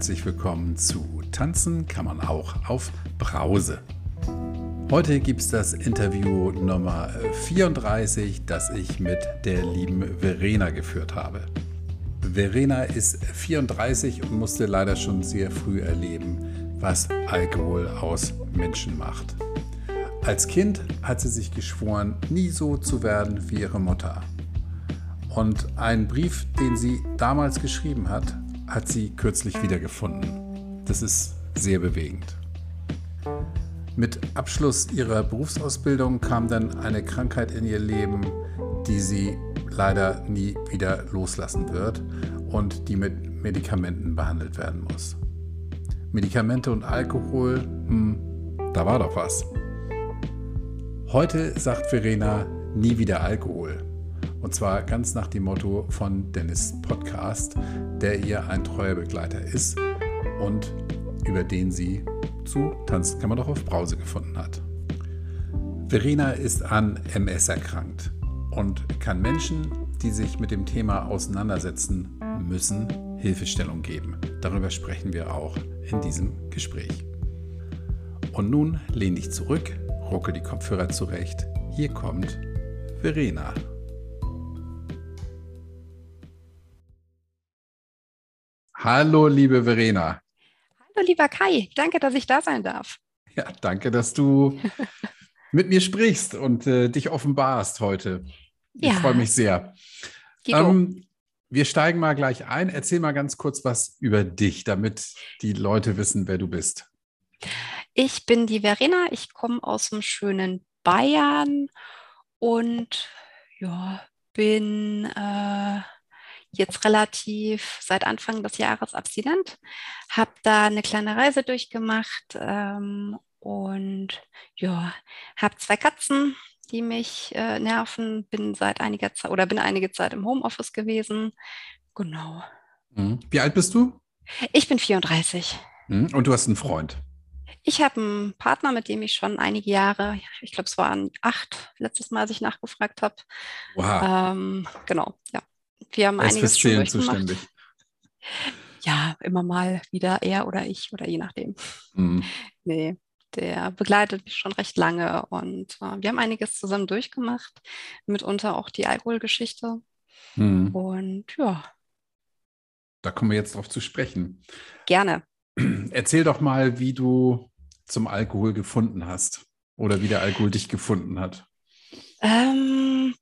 herzlich willkommen zu Tanzen kann man auch auf Brause. Heute gibt es das Interview Nummer 34, das ich mit der lieben Verena geführt habe. Verena ist 34 und musste leider schon sehr früh erleben, was Alkohol aus Menschen macht. Als Kind hat sie sich geschworen, nie so zu werden wie ihre Mutter. Und einen Brief, den sie damals geschrieben hat, hat sie kürzlich wiedergefunden. Das ist sehr bewegend. Mit Abschluss ihrer Berufsausbildung kam dann eine Krankheit in ihr Leben, die sie leider nie wieder loslassen wird und die mit Medikamenten behandelt werden muss. Medikamente und Alkohol, hm, da war doch was. Heute sagt Verena nie wieder Alkohol. Und zwar ganz nach dem Motto von Dennis Podcast, der ihr ein treuer Begleiter ist und über den sie zu Tanzen kann man doch auf Brause gefunden hat. Verena ist an MS erkrankt und kann Menschen, die sich mit dem Thema auseinandersetzen müssen, Hilfestellung geben. Darüber sprechen wir auch in diesem Gespräch. Und nun lehn dich zurück, ruckel die Kopfhörer zurecht. Hier kommt Verena. Hallo, liebe Verena. Hallo, lieber Kai. Danke, dass ich da sein darf. Ja, danke, dass du mit mir sprichst und äh, dich offenbarst heute. Ich ja. freue mich sehr. Ähm, wir steigen mal gleich ein. Erzähl mal ganz kurz was über dich, damit die Leute wissen, wer du bist. Ich bin die Verena. Ich komme aus dem schönen Bayern und ja, bin äh, jetzt relativ seit Anfang des Jahres abstinent, habe da eine kleine Reise durchgemacht ähm, und ja, habe zwei Katzen, die mich äh, nerven, bin seit einiger Zeit oder bin einige Zeit im Homeoffice gewesen. Genau. Mhm. Wie alt bist du? Ich bin 34. Mhm. Und du hast einen Freund? Ich habe einen Partner, mit dem ich schon einige Jahre, ich glaube, es waren acht letztes Mal, als ich nachgefragt habe. Wow. Ähm, genau, ja. Wir haben einiges schon zuständig. Ja, immer mal wieder er oder ich oder je nachdem. Mhm. Nee, der begleitet mich schon recht lange und äh, wir haben einiges zusammen durchgemacht, mitunter auch die Alkoholgeschichte. Mhm. Und ja. Da kommen wir jetzt drauf zu sprechen. Gerne. Erzähl doch mal, wie du zum Alkohol gefunden hast oder wie der Alkohol dich gefunden hat. Ähm,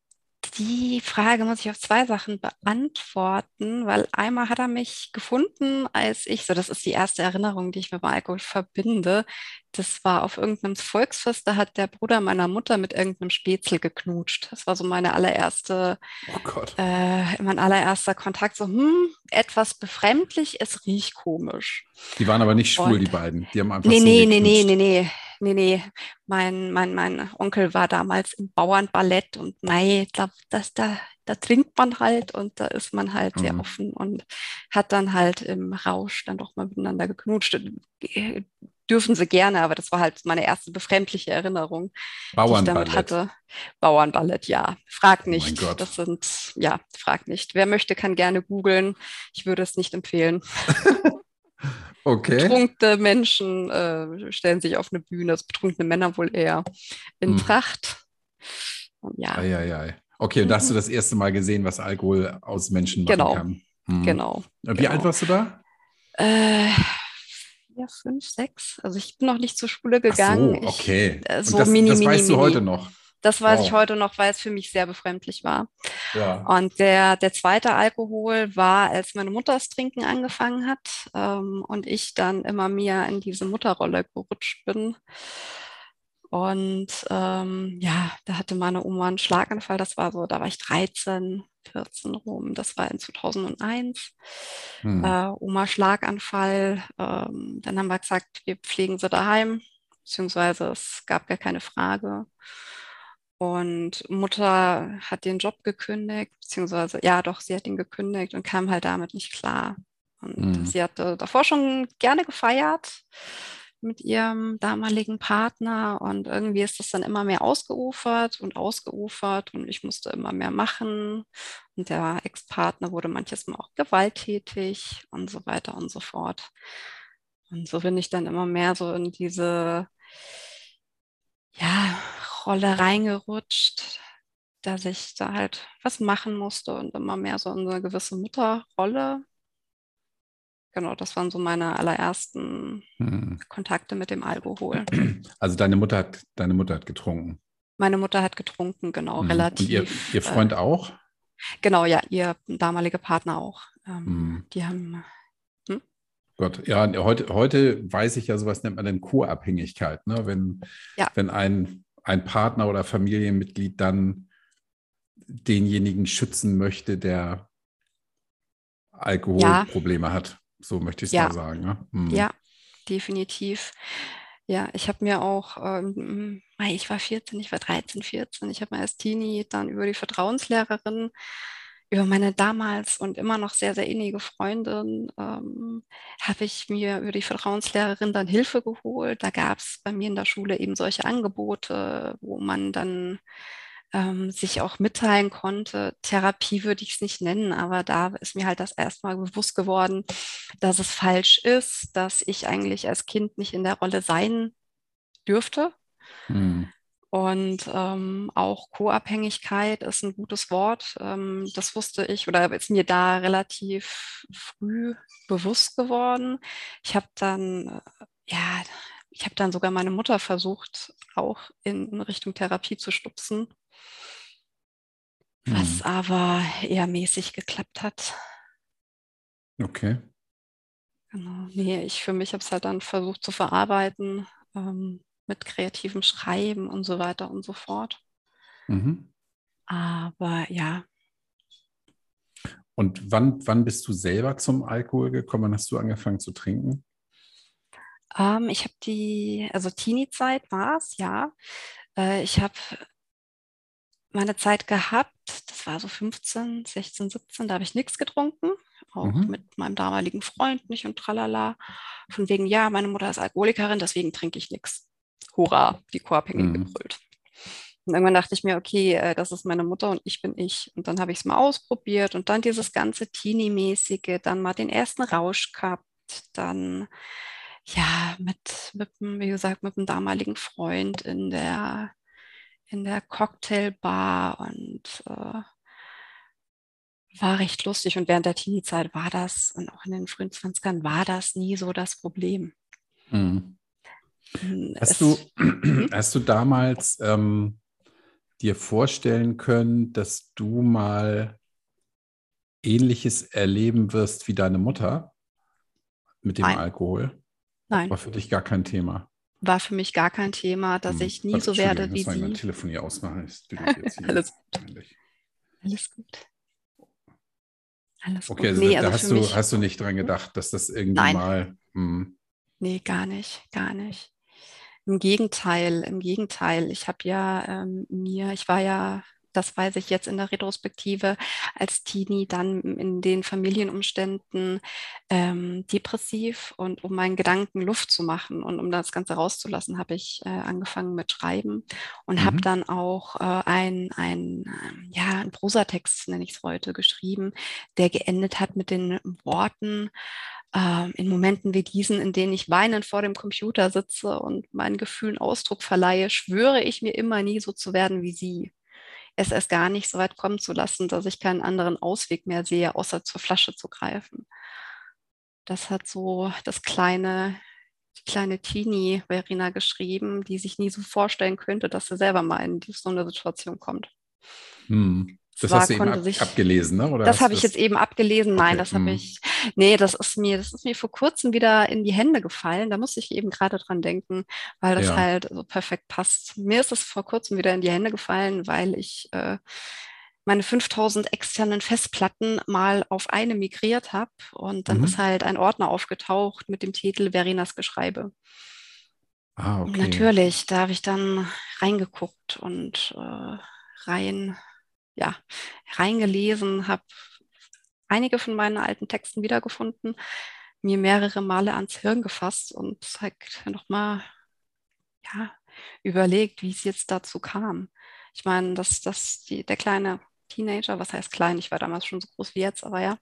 die Frage muss ich auf zwei Sachen beantworten, weil einmal hat er mich gefunden, als ich, so das ist die erste Erinnerung, die ich mit dem Alkohol verbinde. Das war auf irgendeinem Volksfest, da hat der Bruder meiner Mutter mit irgendeinem Spätzle geknutscht. Das war so meine allererste, oh. Äh, mein allererster Kontakt. So, hm, etwas befremdlich, es riecht komisch. Die waren aber nicht schwul, Und, die beiden. Die haben einfach nee, so nee, nee, nee, nee, nee nee, nee, mein, mein, mein Onkel war damals im Bauernballett und nein, ich glaube, das, da, da trinkt man halt und da ist man halt mhm. sehr offen und hat dann halt im Rausch dann doch mal miteinander geknutscht. Dürfen sie gerne, aber das war halt meine erste befremdliche Erinnerung, die ich damit hatte. Bauernballett, ja. Frag oh nicht. Oh das sind, ja, frag nicht. Wer möchte, kann gerne googeln. Ich würde es nicht empfehlen. Okay. Betrunkene Menschen äh, stellen sich auf eine Bühne, das betrunkene Männer wohl eher in hm. Tracht. ja. Ei, ei, ei. Okay, und da hast du mhm. das erste Mal gesehen, was Alkohol aus Menschen machen genau. kann. Hm. Genau. Wie genau. alt warst du da? Äh, ja, fünf, sechs. Also ich bin noch nicht zur Schule gegangen. Ach so, okay. Ich, äh, so das, mini, das mini, weißt mini. du heute noch? Das weiß wow. ich heute noch, weil es für mich sehr befremdlich war. Ja. Und der, der zweite Alkohol war, als meine Mutter das Trinken angefangen hat ähm, und ich dann immer mehr in diese Mutterrolle gerutscht bin. Und ähm, ja, da hatte meine Oma einen Schlaganfall. Das war so, da war ich 13, 14 rum. Das war in 2001. Hm. Äh, Oma Schlaganfall. Ähm, dann haben wir gesagt, wir pflegen sie daheim, beziehungsweise es gab gar keine Frage. Und Mutter hat den Job gekündigt, beziehungsweise, ja doch, sie hat ihn gekündigt und kam halt damit nicht klar. Und mhm. sie hatte davor schon gerne gefeiert, mit ihrem damaligen Partner und irgendwie ist das dann immer mehr ausgeufert und ausgeufert und ich musste immer mehr machen und der Ex-Partner wurde manches Mal auch gewalttätig und so weiter und so fort. Und so bin ich dann immer mehr so in diese ja, Rolle reingerutscht, dass ich da halt was machen musste und immer mehr so in eine gewisse Mutterrolle genau, das waren so meine allerersten hm. Kontakte mit dem Alkohol. Also deine Mutter hat, deine Mutter hat getrunken. Meine Mutter hat getrunken, genau, hm. relativ. Und ihr, ihr Freund äh, auch? Genau, ja, ihr damaliger Partner auch. Ähm, hm. Die haben. Hm? Gott, ja, heute, heute weiß ich ja, sowas nennt man dann Co-Abhängigkeit, ne? Wenn, ja. wenn ein, ein Partner oder Familienmitglied dann denjenigen schützen möchte, der Alkoholprobleme ja. hat. So möchte ich es ja. mal sagen. Ne? Mhm. Ja, definitiv. Ja, ich habe mir auch, ähm, ich war 14, ich war 13, 14, ich habe mir als Teenie dann über die Vertrauenslehrerin, über meine damals und immer noch sehr, sehr innige Freundin, ähm, habe ich mir über die Vertrauenslehrerin dann Hilfe geholt. Da gab es bei mir in der Schule eben solche Angebote, wo man dann ähm, sich auch mitteilen konnte. Therapie würde ich es nicht nennen, aber da ist mir halt das erstmal bewusst geworden, dass es falsch ist, dass ich eigentlich als Kind nicht in der Rolle sein dürfte. Hm. Und ähm, auch Co-Abhängigkeit ist ein gutes Wort. Ähm, das wusste ich oder ist mir da relativ früh bewusst geworden. Ich habe dann, äh, ja, ich habe dann sogar meine Mutter versucht, auch in Richtung Therapie zu stupsen was hm. aber eher mäßig geklappt hat. Okay. Genau. Nee, ich für mich habe es halt dann versucht zu verarbeiten ähm, mit kreativem Schreiben und so weiter und so fort. Mhm. Aber ja. Und wann, wann bist du selber zum Alkohol gekommen? Wann hast du angefangen zu trinken? Ähm, ich habe die, also Teenie-Zeit war es, ja. Äh, ich habe meine Zeit gehabt. Das war so 15, 16, 17, da habe ich nichts getrunken. Auch mhm. mit meinem damaligen Freund nicht und tralala. Von wegen, ja, meine Mutter ist Alkoholikerin, deswegen trinke ich nichts. Hurra, die Co-Abhängigen mhm. gebrüllt. Und irgendwann dachte ich mir, okay, äh, das ist meine Mutter und ich bin ich. Und dann habe ich es mal ausprobiert und dann dieses ganze Teenie-mäßige, dann mal den ersten Rausch gehabt, dann ja, mit, mit, wie gesagt, mit einem damaligen Freund in der in der Cocktailbar und äh, war recht lustig. Und während der Teenie-Zeit war das, und auch in den frühen 20ern, war das nie so das Problem. Mhm. Hast, du, hm? hast du damals ähm, dir vorstellen können, dass du mal Ähnliches erleben wirst wie deine Mutter mit dem Nein. Alkohol? Nein. War für dich gar kein Thema war für mich gar kein Thema, dass hm. ich nie so werde wie sie. Muss Telefon hier ausmachen. Alles gut. Alles gut. Alles okay, gut. Also nee, da also hast, du, hast du nicht dran gedacht, dass das irgendwie Nein. mal. Hm. Nee, gar nicht, gar nicht. Im Gegenteil, im Gegenteil. Ich habe ja ähm, mir, ich war ja das weiß ich jetzt in der Retrospektive, als Teenie dann in den Familienumständen ähm, depressiv und um meinen Gedanken Luft zu machen und um das Ganze rauszulassen, habe ich äh, angefangen mit Schreiben und mhm. habe dann auch äh, ein, ein, äh, ja, ein Prosatext, nenne ich es heute, geschrieben, der geendet hat mit den Worten, äh, in Momenten wie diesen, in denen ich weinend vor dem Computer sitze und meinen Gefühlen Ausdruck verleihe, schwöre ich mir immer nie so zu werden wie sie es erst gar nicht so weit kommen zu lassen, dass ich keinen anderen Ausweg mehr sehe, außer zur Flasche zu greifen. Das hat so das kleine, die kleine Teenie Verena geschrieben, die sich nie so vorstellen könnte, dass sie selber mal in so eine Situation kommt. Hm. Das hast du eben ab, sich, abgelesen, ne? Oder das habe ich jetzt eben abgelesen. Nein, okay. das habe hm. ich. Nee, das ist mir, das ist mir vor kurzem wieder in die Hände gefallen. Da muss ich eben gerade dran denken, weil das ja. halt so perfekt passt. Mir ist es vor kurzem wieder in die Hände gefallen, weil ich äh, meine 5000 externen Festplatten mal auf eine migriert habe und dann mhm. ist halt ein Ordner aufgetaucht mit dem Titel Verenas Geschreibe. Ah, okay. Und natürlich, da habe ich dann reingeguckt und äh, rein ja, reingelesen, habe einige von meinen alten Texten wiedergefunden. mir mehrere Male ans Hirn gefasst und halt nochmal ja, überlegt, wie es jetzt dazu kam. Ich meine, dass, dass die, der kleine Teenager, was heißt klein, ich war damals schon so groß wie jetzt, aber ja,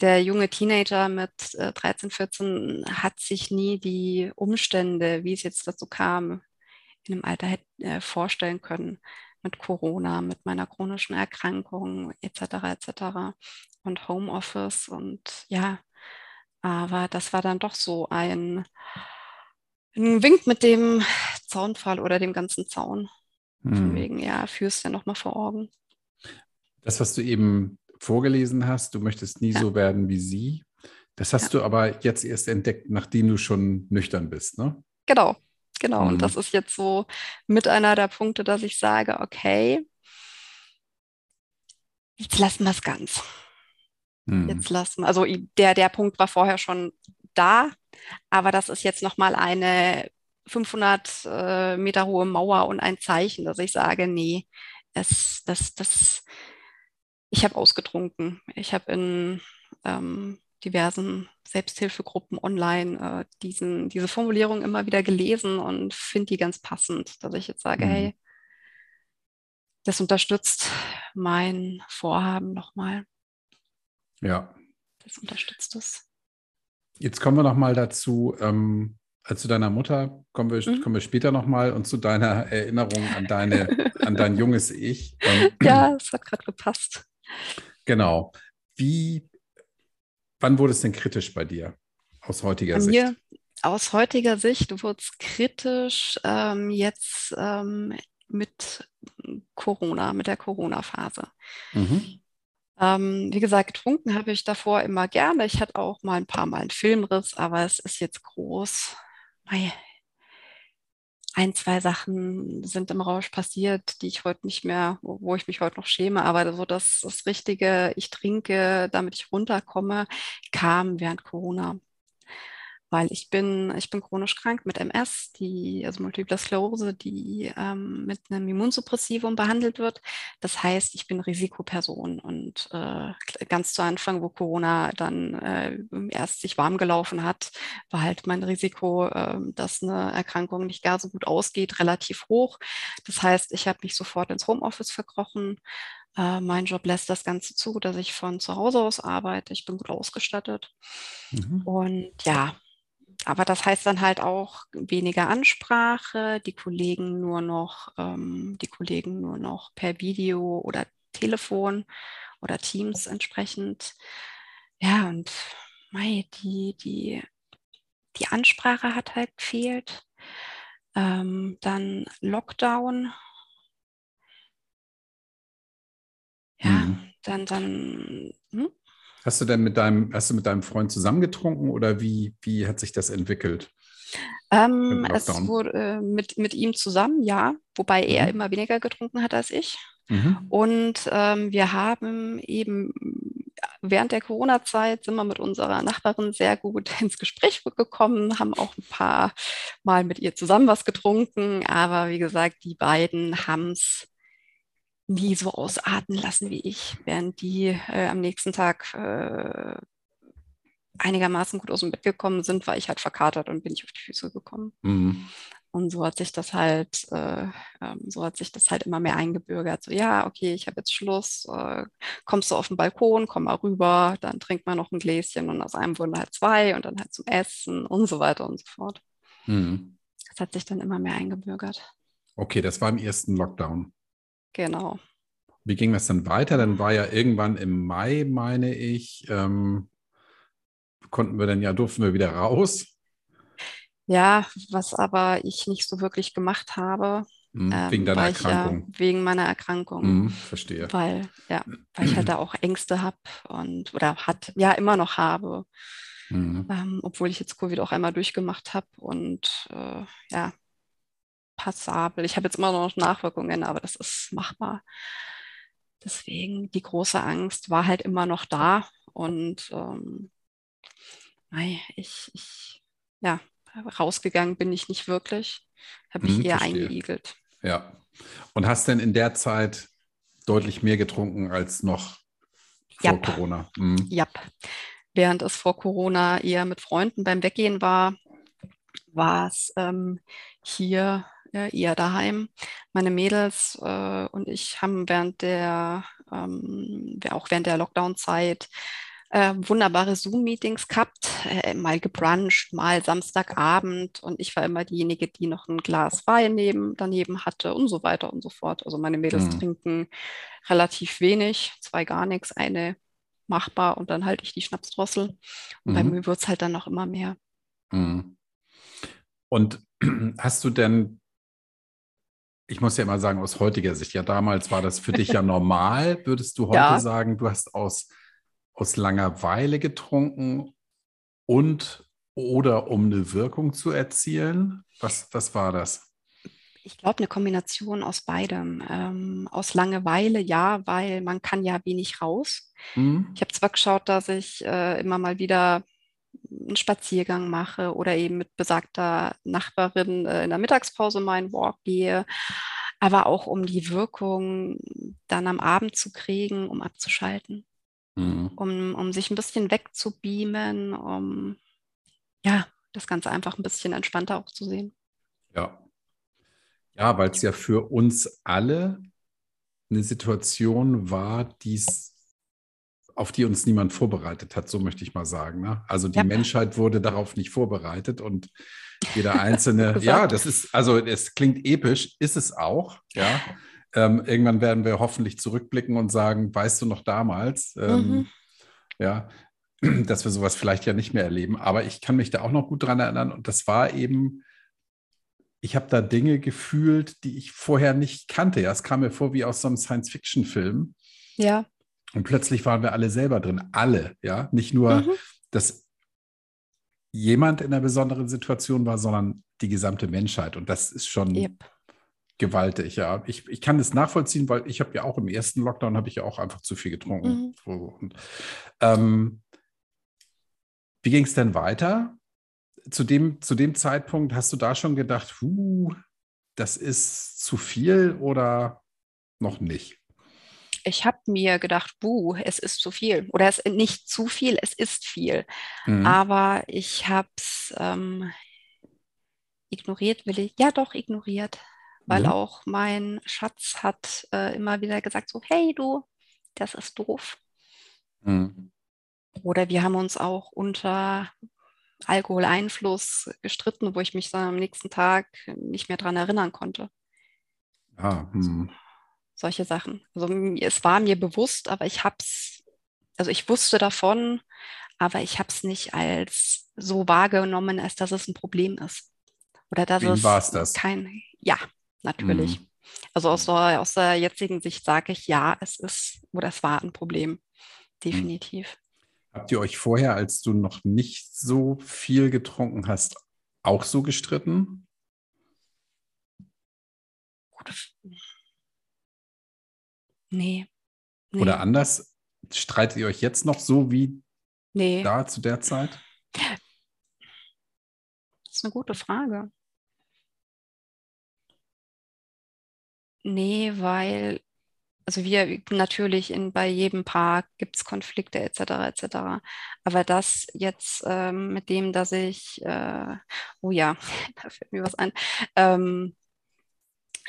der junge Teenager mit äh, 13, 14 hat sich nie die Umstände, wie es jetzt dazu kam, in dem Alter hätte, äh, vorstellen können mit Corona, mit meiner chronischen Erkrankung etc. etc. und Homeoffice und ja, aber das war dann doch so ein, ein Wink mit dem Zaunfall oder dem ganzen Zaun. Hm. Von wegen, ja, führst ja nochmal vor Augen. Das, was du eben vorgelesen hast, du möchtest nie ja. so werden wie sie. Das hast ja. du aber jetzt erst entdeckt, nachdem du schon nüchtern bist, ne? Genau, genau. Mhm. Und das ist jetzt so mit einer der Punkte, dass ich sage, okay, jetzt lassen wir es ganz. Mhm. Jetzt lassen wir, also der, der Punkt war vorher schon da, aber das ist jetzt nochmal eine 500 äh, Meter hohe Mauer und ein Zeichen, dass ich sage, nee, es, das, das, ich habe ausgetrunken. Ich habe in ähm, diversen Selbsthilfegruppen online äh, diesen, diese Formulierung immer wieder gelesen und finde die ganz passend, dass ich jetzt sage, mhm. hey, das unterstützt mein Vorhaben nochmal. Ja. Das unterstützt es. Jetzt kommen wir nochmal dazu, ähm, zu deiner Mutter kommen wir, mhm. kommen wir später nochmal und zu deiner Erinnerung an, deine, an dein junges Ich. Ähm, ja, es hat gerade gepasst. Genau. Wie, wann wurde es denn kritisch bei dir aus heutiger bei Sicht? Mir, aus heutiger Sicht wurde es kritisch ähm, jetzt ähm, mit Corona, mit der Corona-Phase. Mhm. Ähm, wie gesagt, getrunken habe ich davor immer gerne. Ich hatte auch mal ein paar Mal einen Filmriss, aber es ist jetzt groß. Mei, ein, zwei Sachen sind im Rausch passiert, die ich heute nicht mehr, wo, wo ich mich heute noch schäme, aber so das, das Richtige, ich trinke, damit ich runterkomme, kam während Corona weil ich bin, ich bin chronisch krank mit MS, die, also Multiple Sklerose, die ähm, mit einem Immunsuppressivum behandelt wird. Das heißt, ich bin Risikoperson und äh, ganz zu Anfang, wo Corona dann äh, erst sich warm gelaufen hat, war halt mein Risiko, äh, dass eine Erkrankung nicht gar so gut ausgeht, relativ hoch. Das heißt, ich habe mich sofort ins Homeoffice verkrochen. Äh, mein Job lässt das Ganze zu, dass ich von zu Hause aus arbeite. Ich bin gut ausgestattet. Mhm. Und ja, aber das heißt dann halt auch weniger Ansprache, die Kollegen nur noch, ähm, die Kollegen nur noch per Video oder Telefon oder Teams entsprechend. Ja, und mei, die, die, die Ansprache hat halt gefehlt. Ähm, dann Lockdown. Ja, mhm. dann, dann, hm? Hast du denn mit deinem, hast du mit deinem Freund zusammengetrunken oder wie, wie hat sich das entwickelt? Ähm, es wurde äh, mit, mit ihm zusammen, ja, wobei mhm. er immer weniger getrunken hat als ich. Mhm. Und ähm, wir haben eben während der Corona-Zeit sind wir mit unserer Nachbarin sehr gut ins Gespräch gekommen, haben auch ein paar Mal mit ihr zusammen was getrunken, aber wie gesagt, die beiden haben es nie so ausarten lassen wie ich, während die äh, am nächsten Tag äh, einigermaßen gut aus dem Bett gekommen sind, war ich halt verkatert und bin ich auf die Füße gekommen. Mhm. Und so hat sich das halt, äh, ähm, so hat sich das halt immer mehr eingebürgert. So, ja, okay, ich habe jetzt Schluss, äh, kommst du auf den Balkon, komm mal rüber, dann trinkt man noch ein Gläschen und aus einem wurden halt zwei und dann halt zum Essen und so weiter und so fort. Mhm. Das hat sich dann immer mehr eingebürgert. Okay, das war im ersten Lockdown. Genau. Wie ging das dann weiter? Dann war ja irgendwann im Mai, meine ich, ähm, konnten wir dann ja, durften wir wieder raus. Ja, was aber ich nicht so wirklich gemacht habe. Mhm, wegen deiner Erkrankung. Ja, wegen meiner Erkrankung. Mhm, verstehe. Weil, ja, weil ich halt da auch Ängste habe und oder hat, ja, immer noch habe. Mhm. Ähm, obwohl ich jetzt Covid auch einmal durchgemacht habe und äh, ja, passabel. Ich habe jetzt immer noch Nachwirkungen, aber das ist machbar. Deswegen die große Angst war halt immer noch da und ähm, ich, ich, ja, rausgegangen bin ich nicht wirklich, habe mich hm, eher verstehe. eingeigelt. Ja. Und hast denn in der Zeit deutlich mehr getrunken als noch vor Jap. Corona? Mhm. Ja. während es vor Corona eher mit Freunden beim Weggehen war, war es ähm, hier äh, eher daheim. Meine Mädels äh, und ich haben während der, ähm, auch während der Lockdown-Zeit äh, wunderbare Zoom-Meetings gehabt, äh, mal gebruncht, mal Samstagabend und ich war immer diejenige, die noch ein Glas Wein neben, daneben hatte und so weiter und so fort. Also meine Mädels mhm. trinken relativ wenig, zwei gar nichts, eine machbar und dann halte ich die Schnapsdrossel. Und mhm. bei mir wird es halt dann noch immer mehr. Mhm. Und hast du denn, ich muss ja immer sagen, aus heutiger Sicht, ja, damals war das für dich ja normal, würdest du heute ja. sagen, du hast aus, aus Langeweile getrunken und oder um eine Wirkung zu erzielen? Was, was war das? Ich glaube, eine Kombination aus beidem. Ähm, aus Langeweile, ja, weil man kann ja wenig raus. Mhm. Ich habe zwar geschaut, dass ich äh, immer mal wieder einen Spaziergang mache oder eben mit besagter Nachbarin äh, in der Mittagspause meinen Walk gehe, aber auch um die Wirkung dann am Abend zu kriegen, um abzuschalten, mhm. um, um sich ein bisschen wegzubeamen, um ja, das Ganze einfach ein bisschen entspannter auch zu sehen. Ja. Ja, weil es ja für uns alle eine Situation war, die es auf die uns niemand vorbereitet hat, so möchte ich mal sagen. Ne? Also die ja. Menschheit wurde darauf nicht vorbereitet und jeder einzelne, ja, das ist, also es klingt episch, ist es auch, ja. Ähm, irgendwann werden wir hoffentlich zurückblicken und sagen, weißt du noch damals, ähm, mhm. ja, dass wir sowas vielleicht ja nicht mehr erleben. Aber ich kann mich da auch noch gut dran erinnern und das war eben, ich habe da Dinge gefühlt, die ich vorher nicht kannte. Ja, es kam mir vor wie aus so einem Science-Fiction-Film. Ja. Und plötzlich waren wir alle selber drin, alle, ja, nicht nur, mhm. dass jemand in einer besonderen Situation war, sondern die gesamte Menschheit. Und das ist schon yep. gewaltig, ja. Ich, ich kann das nachvollziehen, weil ich habe ja auch im ersten Lockdown habe ich ja auch einfach zu viel getrunken. Mhm. Und, ähm, wie ging es denn weiter? Zu dem, zu dem Zeitpunkt hast du da schon gedacht, huh, das ist zu viel oder noch nicht? Ich habe mir gedacht, buh, es ist zu viel. Oder es ist nicht zu viel, es ist viel. Mhm. Aber ich habe es ähm, ignoriert, will ich, ja doch, ignoriert. Weil mhm. auch mein Schatz hat äh, immer wieder gesagt, so, hey du, das ist doof. Mhm. Oder wir haben uns auch unter Alkoholeinfluss gestritten, wo ich mich dann am nächsten Tag nicht mehr daran erinnern konnte. Ah, hm solche Sachen. Also es war mir bewusst, aber ich habe es, also ich wusste davon, aber ich habe es nicht als so wahrgenommen, als dass es ein Problem ist. Oder dass Wem es das? kein, ja, natürlich. Mhm. Also aus der, aus der jetzigen Sicht sage ich, ja, es ist oder es war ein Problem. Mhm. Definitiv. Habt ihr euch vorher, als du noch nicht so viel getrunken hast, auch so gestritten? Gute, Nee. nee. Oder anders, streitet ihr euch jetzt noch so wie nee. da zu der Zeit? Das ist eine gute Frage. Nee, weil, also wir natürlich in, bei jedem Paar gibt es Konflikte etc. etc. Aber das jetzt ähm, mit dem, dass ich, äh, oh ja, da fällt mir was ein, ähm,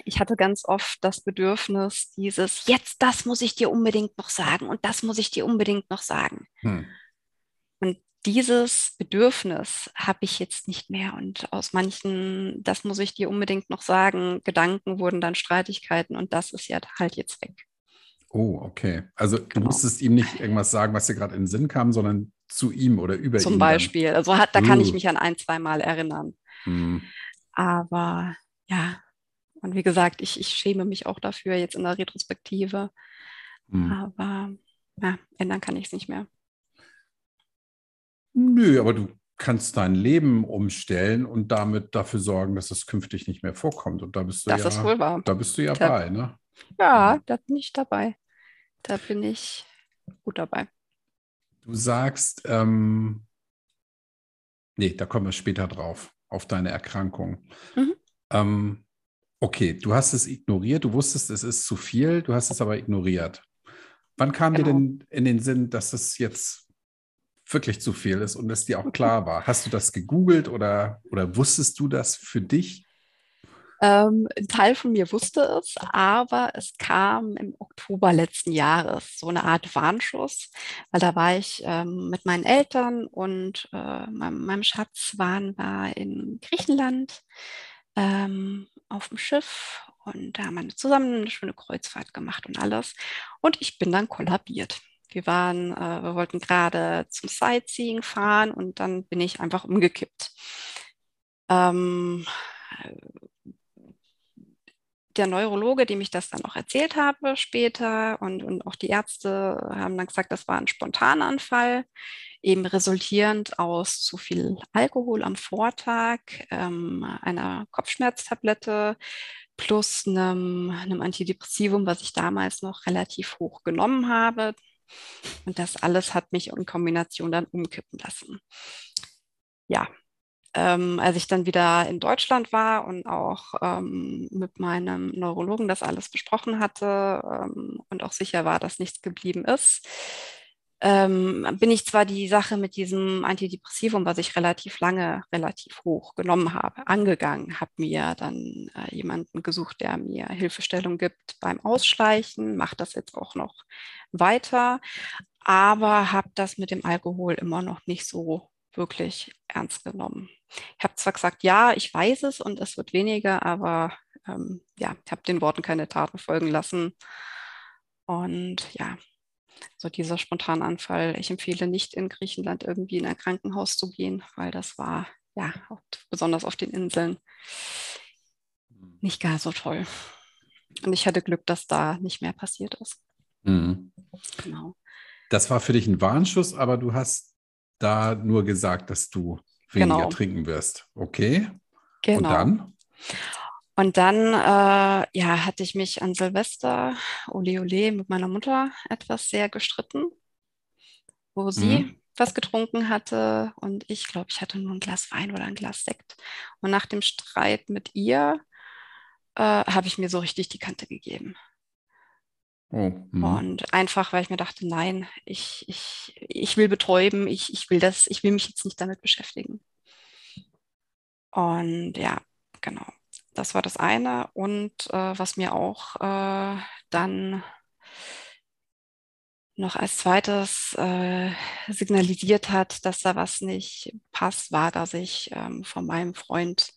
ich hatte ganz oft das Bedürfnis, dieses, jetzt das muss ich dir unbedingt noch sagen und das muss ich dir unbedingt noch sagen. Hm. Und dieses Bedürfnis habe ich jetzt nicht mehr. Und aus manchen, das muss ich dir unbedingt noch sagen, Gedanken wurden dann Streitigkeiten und das ist ja halt jetzt weg. Oh, okay. Also genau. du musstest ihm nicht irgendwas sagen, was dir gerade in den Sinn kam, sondern zu ihm oder über Zum ihn. Zum Beispiel. Dann. Also hat, da uh. kann ich mich an ein, zwei Mal erinnern. Hm. Aber ja, und wie gesagt, ich, ich schäme mich auch dafür jetzt in der Retrospektive. Mhm. Aber ja, ändern kann ich es nicht mehr. Nö, aber du kannst dein Leben umstellen und damit dafür sorgen, dass es künftig nicht mehr vorkommt. Und da bist du das ja, ist wohl wahr. Da bist du ja da, bei, ne? Ja, da bin ich dabei. Da bin ich gut dabei. Du sagst, ähm, nee, da kommen wir später drauf, auf deine Erkrankung. Mhm. Ähm, Okay, du hast es ignoriert, du wusstest, es ist zu viel, du hast es aber ignoriert. Wann kam genau. dir denn in den Sinn, dass es jetzt wirklich zu viel ist und es dir auch klar war. Hast du das gegoogelt oder, oder wusstest du das für dich? Ähm, ein Teil von mir wusste es, aber es kam im Oktober letzten Jahres so eine Art Warnschuss, weil da war ich ähm, mit meinen Eltern und äh, meinem, meinem, Schatz waren wir in Griechenland ähm, auf dem Schiff und da haben wir zusammen eine schöne Kreuzfahrt gemacht und alles. Und ich bin dann kollabiert. Wir waren, äh, wir wollten gerade zum Sightseeing fahren und dann bin ich einfach umgekippt. Ähm, der Neurologe, dem ich das dann auch erzählt habe später und, und auch die Ärzte haben dann gesagt, das war ein Spontananfall, eben resultierend aus zu viel Alkohol am Vortag, ähm, einer Kopfschmerztablette plus einem, einem Antidepressivum, was ich damals noch relativ hoch genommen habe. Und das alles hat mich in Kombination dann umkippen lassen. Ja, ähm, als ich dann wieder in Deutschland war und auch ähm, mit meinem Neurologen das alles besprochen hatte ähm, und auch sicher war, dass nichts geblieben ist, ähm, bin ich zwar die Sache mit diesem Antidepressivum, was ich relativ lange, relativ hoch genommen habe, angegangen, habe mir dann äh, jemanden gesucht, der mir Hilfestellung gibt beim Ausschleichen, mache das jetzt auch noch weiter, aber habe das mit dem Alkohol immer noch nicht so wirklich ernst genommen. Ich habe zwar gesagt, ja, ich weiß es und es wird weniger, aber ähm, ja, ich habe den Worten keine Taten folgen lassen. Und ja, so dieser Spontananfall. Ich empfehle nicht in Griechenland irgendwie in ein Krankenhaus zu gehen, weil das war ja besonders auf den Inseln hm. nicht gar so toll. Und ich hatte Glück, dass da nicht mehr passiert ist. Mhm. Genau. Das war für dich ein Warnschuss, aber du hast da nur gesagt, dass du weniger genau. trinken wirst. Okay. Genau. Und dann? Und dann äh, ja, hatte ich mich an Silvester, ole ole, mit meiner Mutter etwas sehr gestritten, wo sie mhm. was getrunken hatte und ich glaube, ich hatte nur ein Glas Wein oder ein Glas Sekt. Und nach dem Streit mit ihr äh, habe ich mir so richtig die Kante gegeben. Oh, mhm. und einfach, weil ich mir dachte, nein, ich, ich, ich will betäuben, ich, ich will das, ich will mich jetzt nicht damit beschäftigen. Und ja, genau. Das war das eine. Und äh, was mir auch äh, dann noch als zweites äh, signalisiert hat, dass da was nicht passt, war, dass ich ähm, von meinem Freund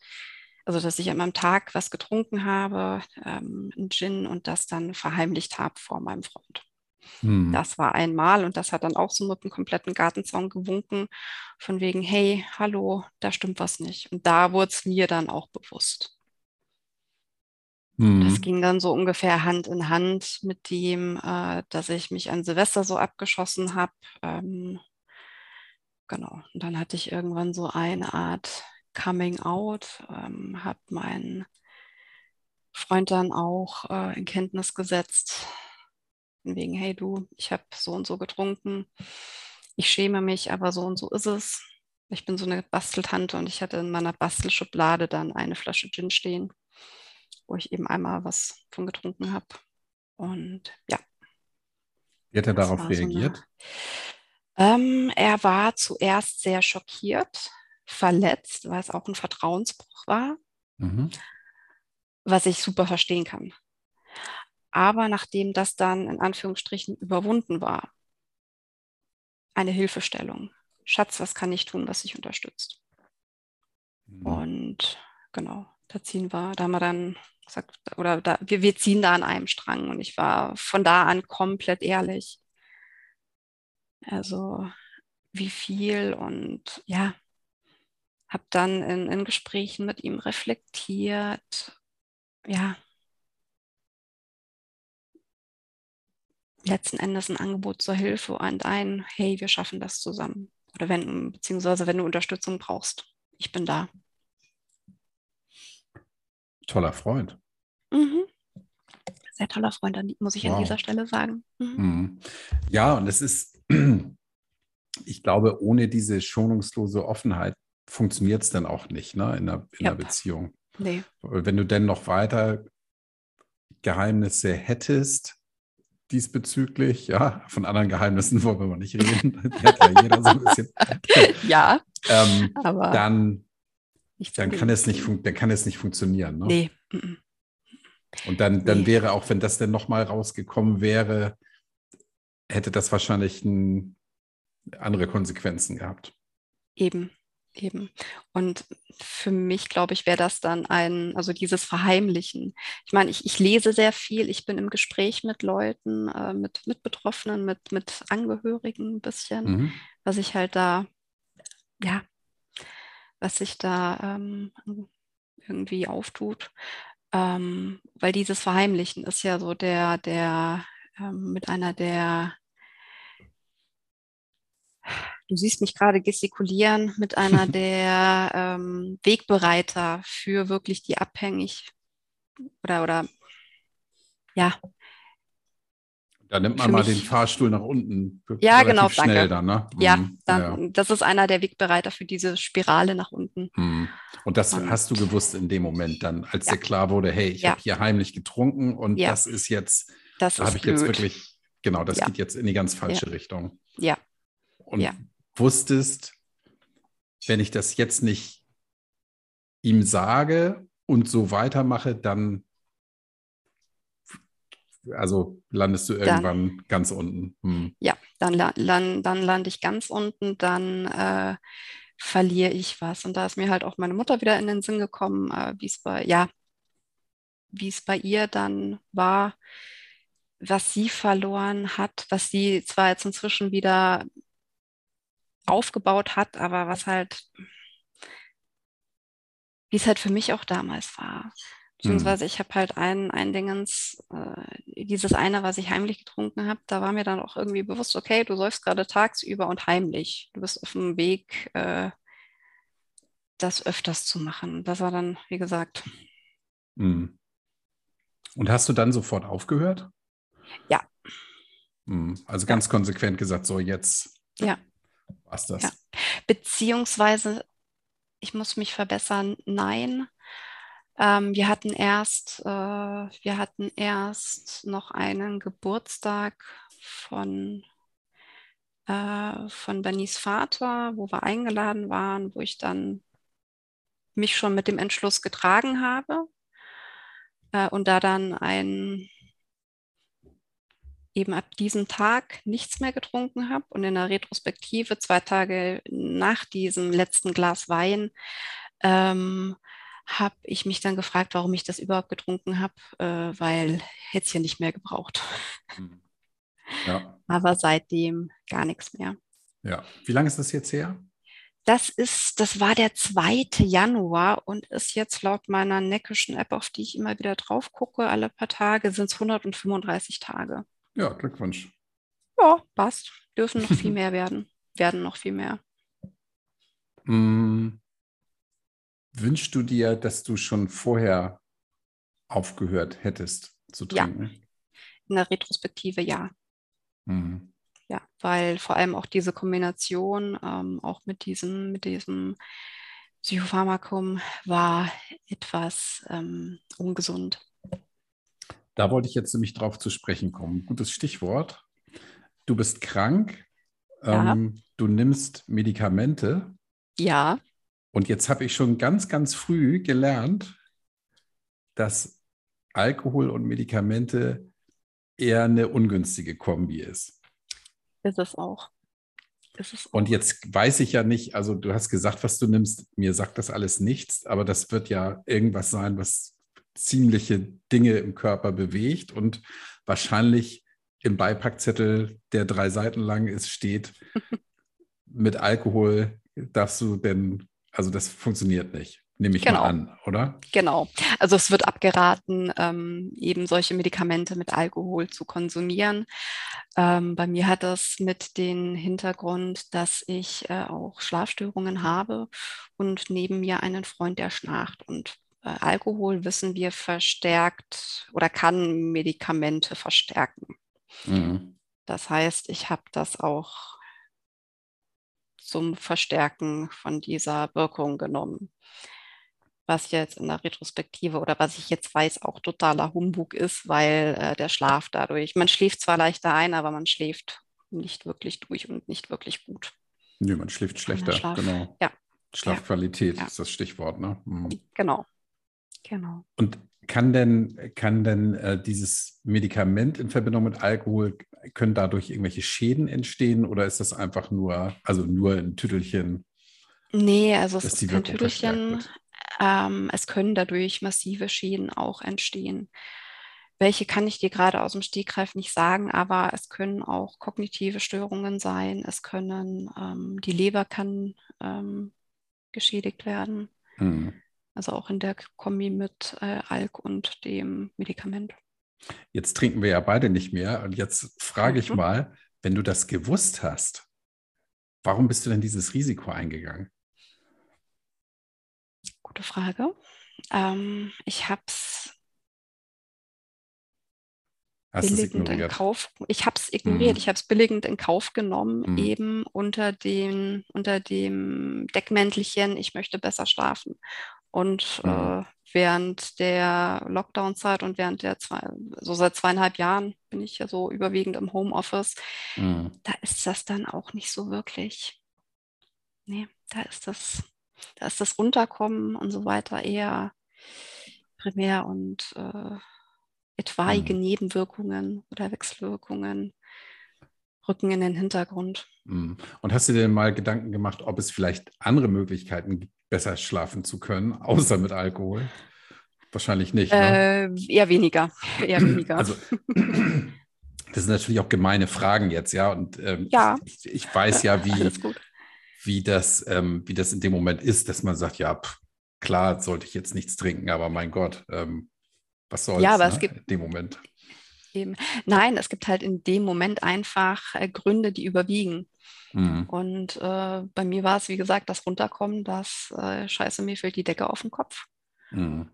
also dass ich an meinem Tag was getrunken habe, ähm, ein Gin und das dann verheimlicht habe vor meinem Freund. Hm. Das war einmal und das hat dann auch so mit dem kompletten Gartenzaun gewunken, von wegen, hey, hallo, da stimmt was nicht. Und da wurde es mir dann auch bewusst. Hm. Das ging dann so ungefähr Hand in Hand mit dem, äh, dass ich mich an Silvester so abgeschossen habe. Ähm, genau. Und dann hatte ich irgendwann so eine Art Coming Out, ähm, habe meinen Freund dann auch äh, in Kenntnis gesetzt, wegen, hey du, ich habe so und so getrunken, ich schäme mich, aber so und so ist es. Ich bin so eine Basteltante und ich hatte in meiner Bastelschublade dann eine Flasche Gin stehen, wo ich eben einmal was von getrunken habe. Und ja. Wie hat er darauf reagiert? So eine, ähm, er war zuerst sehr schockiert, verletzt, weil es auch ein Vertrauensbruch war, mhm. was ich super verstehen kann. Aber nachdem das dann in Anführungsstrichen überwunden war, eine Hilfestellung. Schatz, was kann ich tun, was dich unterstützt? Mhm. Und genau, da ziehen wir, da haben wir dann gesagt, oder da, wir, wir ziehen da an einem Strang und ich war von da an komplett ehrlich. Also wie viel und ja, habe dann in, in Gesprächen mit ihm reflektiert, ja, letzten Endes ein Angebot zur Hilfe und ein, hey, wir schaffen das zusammen. Oder wenn, beziehungsweise wenn du Unterstützung brauchst, ich bin da. Toller Freund. Mhm. Sehr toller Freund, muss ich wow. an dieser Stelle sagen. Mhm. Mhm. Ja, und es ist, ich glaube, ohne diese schonungslose Offenheit funktioniert es dann auch nicht ne, in, einer, in ja. einer Beziehung. Nee. Wenn du denn noch weiter Geheimnisse hättest, diesbezüglich. Ja, von anderen Geheimnissen wollen wir mal nicht reden. Ja jeder so ein bisschen. ja, ähm, aber dann, dann, kann es nicht dann kann es nicht funktionieren. Ne? Nee. Und dann, dann nee. wäre auch, wenn das denn nochmal rausgekommen wäre, hätte das wahrscheinlich ein, andere Konsequenzen gehabt. Eben, eben. Und für mich, glaube ich, wäre das dann ein, also dieses Verheimlichen. Ich meine, ich, ich lese sehr viel, ich bin im Gespräch mit Leuten, äh, mit, mit Betroffenen, mit, mit Angehörigen ein bisschen, mhm. was ich halt da, ja, was sich da ähm, irgendwie auftut. Ähm, weil dieses Verheimlichen ist ja so der, der ähm, mit einer der du siehst mich gerade gestikulieren mit einer der ähm, Wegbereiter für wirklich die abhängig oder oder ja. Da nimmt man mal den Fahrstuhl nach unten. Ja, genau, danke. Dann, ne? Ja, mhm. dann, ja, das ist einer der Wegbereiter für diese Spirale nach unten. Mhm. Und das und, hast du gewusst in dem Moment dann, als ja. dir klar wurde, hey, ich ja. habe hier heimlich getrunken und das ist jetzt, das da habe ich jetzt wirklich, genau, das geht jetzt in die ganz falsche Richtung. Ja. Und wusstest, wenn ich das jetzt nicht ihm sage und so weitermache, dann also landest du irgendwann dann, ganz unten. Hm. Ja, dann, dann, dann lande ich ganz unten, dann äh, verliere ich was. Und da ist mir halt auch meine Mutter wieder in den Sinn gekommen, äh, wie es bei, ja, wie es bei ihr dann war, was sie verloren hat, was sie zwar jetzt inzwischen wieder aufgebaut hat, aber was halt, wie es halt für mich auch damals war. Beziehungsweise ich habe halt ein, ein Dingens, äh, dieses eine, was ich heimlich getrunken habe, da war mir dann auch irgendwie bewusst, okay, du säufst gerade tagsüber und heimlich. Du bist auf dem Weg, äh, das öfters zu machen. Das war dann, wie gesagt. Mhm. Und hast du dann sofort aufgehört? Ja. Mhm. Also ganz ja. konsequent gesagt, so jetzt. Ja. Was das? Ja. Beziehungsweise, ich muss mich verbessern, nein. Ähm, wir hatten erst, äh, wir hatten erst noch einen Geburtstag von, äh, von Bennys Vater, wo wir eingeladen waren, wo ich dann mich schon mit dem Entschluss getragen habe. Äh, und da dann ein eben ab diesem Tag nichts mehr getrunken habe und in der Retrospektive zwei Tage nach diesem letzten Glas Wein ähm, habe ich mich dann gefragt, warum ich das überhaupt getrunken habe, äh, weil hätte es ja nicht mehr gebraucht. Mhm. Ja. Aber seitdem gar nichts mehr. Ja. Wie lange ist das jetzt her? Das ist, das war der 2. Januar und ist jetzt laut meiner neckischen App, auf die ich immer wieder drauf gucke, alle paar Tage, sind es 135 Tage. Ja, Glückwunsch. Ja, passt. Dürfen noch viel mehr werden. Werden noch viel mehr. Mm. Wünschst du dir, dass du schon vorher aufgehört hättest zu trinken? Ja. In der Retrospektive ja. Mhm. Ja, weil vor allem auch diese Kombination ähm, auch mit diesem, mit diesem Psychopharmakum war etwas ähm, ungesund. Da wollte ich jetzt nämlich drauf zu sprechen kommen. Gutes Stichwort. Du bist krank, ja. ähm, du nimmst Medikamente. Ja. Und jetzt habe ich schon ganz, ganz früh gelernt, dass Alkohol und Medikamente eher eine ungünstige Kombi ist. Ist es auch. Ist es auch. Und jetzt weiß ich ja nicht, also du hast gesagt, was du nimmst, mir sagt das alles nichts, aber das wird ja irgendwas sein, was ziemliche Dinge im Körper bewegt und wahrscheinlich im Beipackzettel, der drei Seiten lang ist, steht, mit Alkohol darfst du denn, also das funktioniert nicht. Nehme ich genau. mal an, oder? Genau. Also es wird abgeraten, ähm, eben solche Medikamente mit Alkohol zu konsumieren. Ähm, bei mir hat das mit dem Hintergrund, dass ich äh, auch Schlafstörungen habe und neben mir einen Freund, der schnarcht. Und äh, Alkohol, wissen wir, verstärkt oder kann Medikamente verstärken. Mhm. Das heißt, ich habe das auch zum Verstärken von dieser Wirkung genommen. was jetzt in der Retrospektive oder was ich jetzt weiß, auch totaler Humbug ist, weil äh, der Schlaf dadurch, man schläft zwar leichter ein, aber man schläft nicht wirklich durch und nicht wirklich gut. Nee, man schläft schlechter, Schlaf, genau. Ja. Schlafqualität ja. ist das Stichwort, ne? Mhm. Genau. Genau. Und kann denn, kann denn äh, dieses Medikament in Verbindung mit Alkohol, können dadurch irgendwelche Schäden entstehen oder ist das einfach nur, also nur ein Tüttelchen? Nee, also es ist kein Tüttelchen. Ähm, es können dadurch massive Schäden auch entstehen. Welche kann ich dir gerade aus dem Stegreif nicht sagen, aber es können auch kognitive Störungen sein. Es können, ähm, die Leber kann ähm, geschädigt werden. Mhm. Also auch in der Kombi mit äh, Alk und dem Medikament. Jetzt trinken wir ja beide nicht mehr. Und jetzt frage ich mhm. mal, wenn du das gewusst hast, warum bist du denn dieses Risiko eingegangen? Gute Frage. Ähm, ich habe es billigend in Kauf. Ich habe es ignoriert. Mhm. Ich habe es billigend in Kauf genommen, mhm. eben unter dem, unter dem Deckmäntelchen, ich möchte besser schlafen. Und mhm. äh, während der Lockdown-Zeit und während der zwei, so seit zweieinhalb Jahren bin ich ja so überwiegend im Homeoffice, mhm. da ist das dann auch nicht so wirklich. Nee, da ist das, da ist das Runterkommen und so weiter eher primär und äh, etwaige mhm. Nebenwirkungen oder Wechselwirkungen rücken in den Hintergrund. Mhm. Und hast du dir mal Gedanken gemacht, ob es vielleicht andere Möglichkeiten gibt, besser schlafen zu können, außer mit Alkohol? Wahrscheinlich nicht. Ne? Äh, eher weniger. Eher weniger. Also, das sind natürlich auch gemeine Fragen jetzt, ja. Und ähm, ja. Ich, ich, weiß ja, wie, wie, das, ähm, wie das in dem Moment ist, dass man sagt, ja, pff, klar sollte ich jetzt nichts trinken, aber mein Gott, ähm, was soll's ja, aber ne? es gibt, in dem Moment? Eben. Nein, es gibt halt in dem Moment einfach äh, Gründe, die überwiegen. Mhm. Und äh, bei mir war es, wie gesagt, das Runterkommen, das äh, Scheiße, mir fällt die Decke auf den Kopf. Mhm.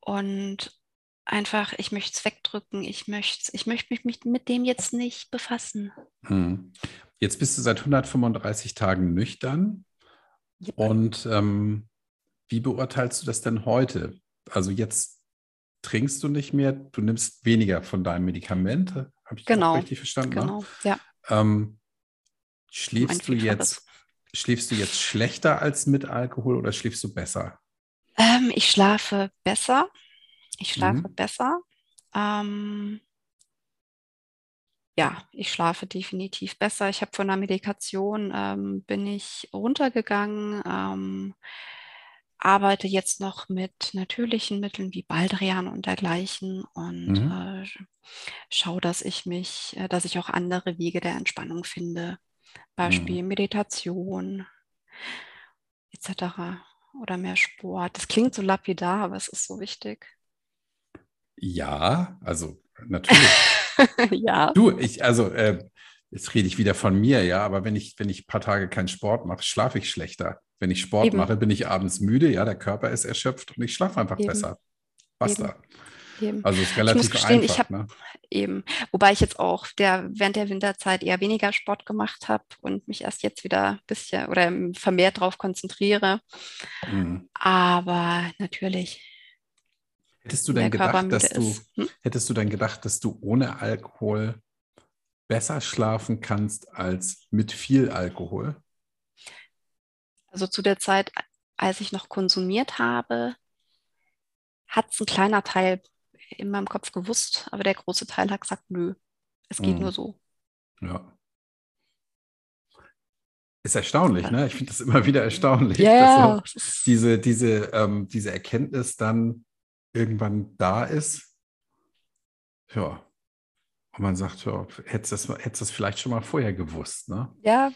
Und einfach, ich möchte es wegdrücken, ich möchte ich möchte mich mit dem jetzt nicht befassen. Mhm. Jetzt bist du seit 135 Tagen nüchtern. Yep. Und ähm, wie beurteilst du das denn heute? Also jetzt trinkst du nicht mehr, du nimmst weniger von deinem Medikament, habe ich genau. richtig verstanden? Ne? Genau, ne? ja. Ähm, Schläfst du jetzt, schläfst du jetzt schlechter als mit Alkohol oder schläfst du besser? Ähm, ich schlafe besser. Ich schlafe mhm. besser. Ähm, ja, ich schlafe definitiv besser. Ich habe von der Medikation ähm, bin ich runtergegangen, ähm, arbeite jetzt noch mit natürlichen Mitteln wie Baldrian und dergleichen und mhm. äh, schaue, dass ich mich, äh, dass ich auch andere Wege der Entspannung finde. Beispiel mhm. Meditation etc. oder mehr Sport. Das klingt so lapidar, aber es ist so wichtig. Ja, also natürlich. ja. Du, ich, also äh, jetzt rede ich wieder von mir, ja, aber wenn ich, wenn ich ein paar Tage keinen Sport mache, schlafe ich schlechter. Wenn ich Sport Eben. mache, bin ich abends müde, ja, der Körper ist erschöpft und ich schlafe einfach Eben. besser. Basta. Eben. Eben. Also ist relativ ich muss gestehen, einfach. Ich hab, ne? Eben. Wobei ich jetzt auch der, während der Winterzeit eher weniger Sport gemacht habe und mich erst jetzt wieder ein bisschen oder vermehrt darauf konzentriere. Mhm. Aber natürlich. Hättest du denn gedacht, dass du, hm? hättest du denn gedacht, dass du ohne Alkohol besser schlafen kannst als mit viel Alkohol? Also zu der Zeit, als ich noch konsumiert habe, hat es ein kleiner Teil in meinem Kopf gewusst, aber der große Teil hat gesagt, nö, es geht mhm. nur so. Ja. Ist erstaunlich, ne? Ich finde das immer wieder erstaunlich, yeah. dass diese, diese, ähm, diese Erkenntnis dann irgendwann da ist. Ja. Und man sagt, ja, hättest das, hättest das vielleicht schon mal vorher gewusst, ne? Ja,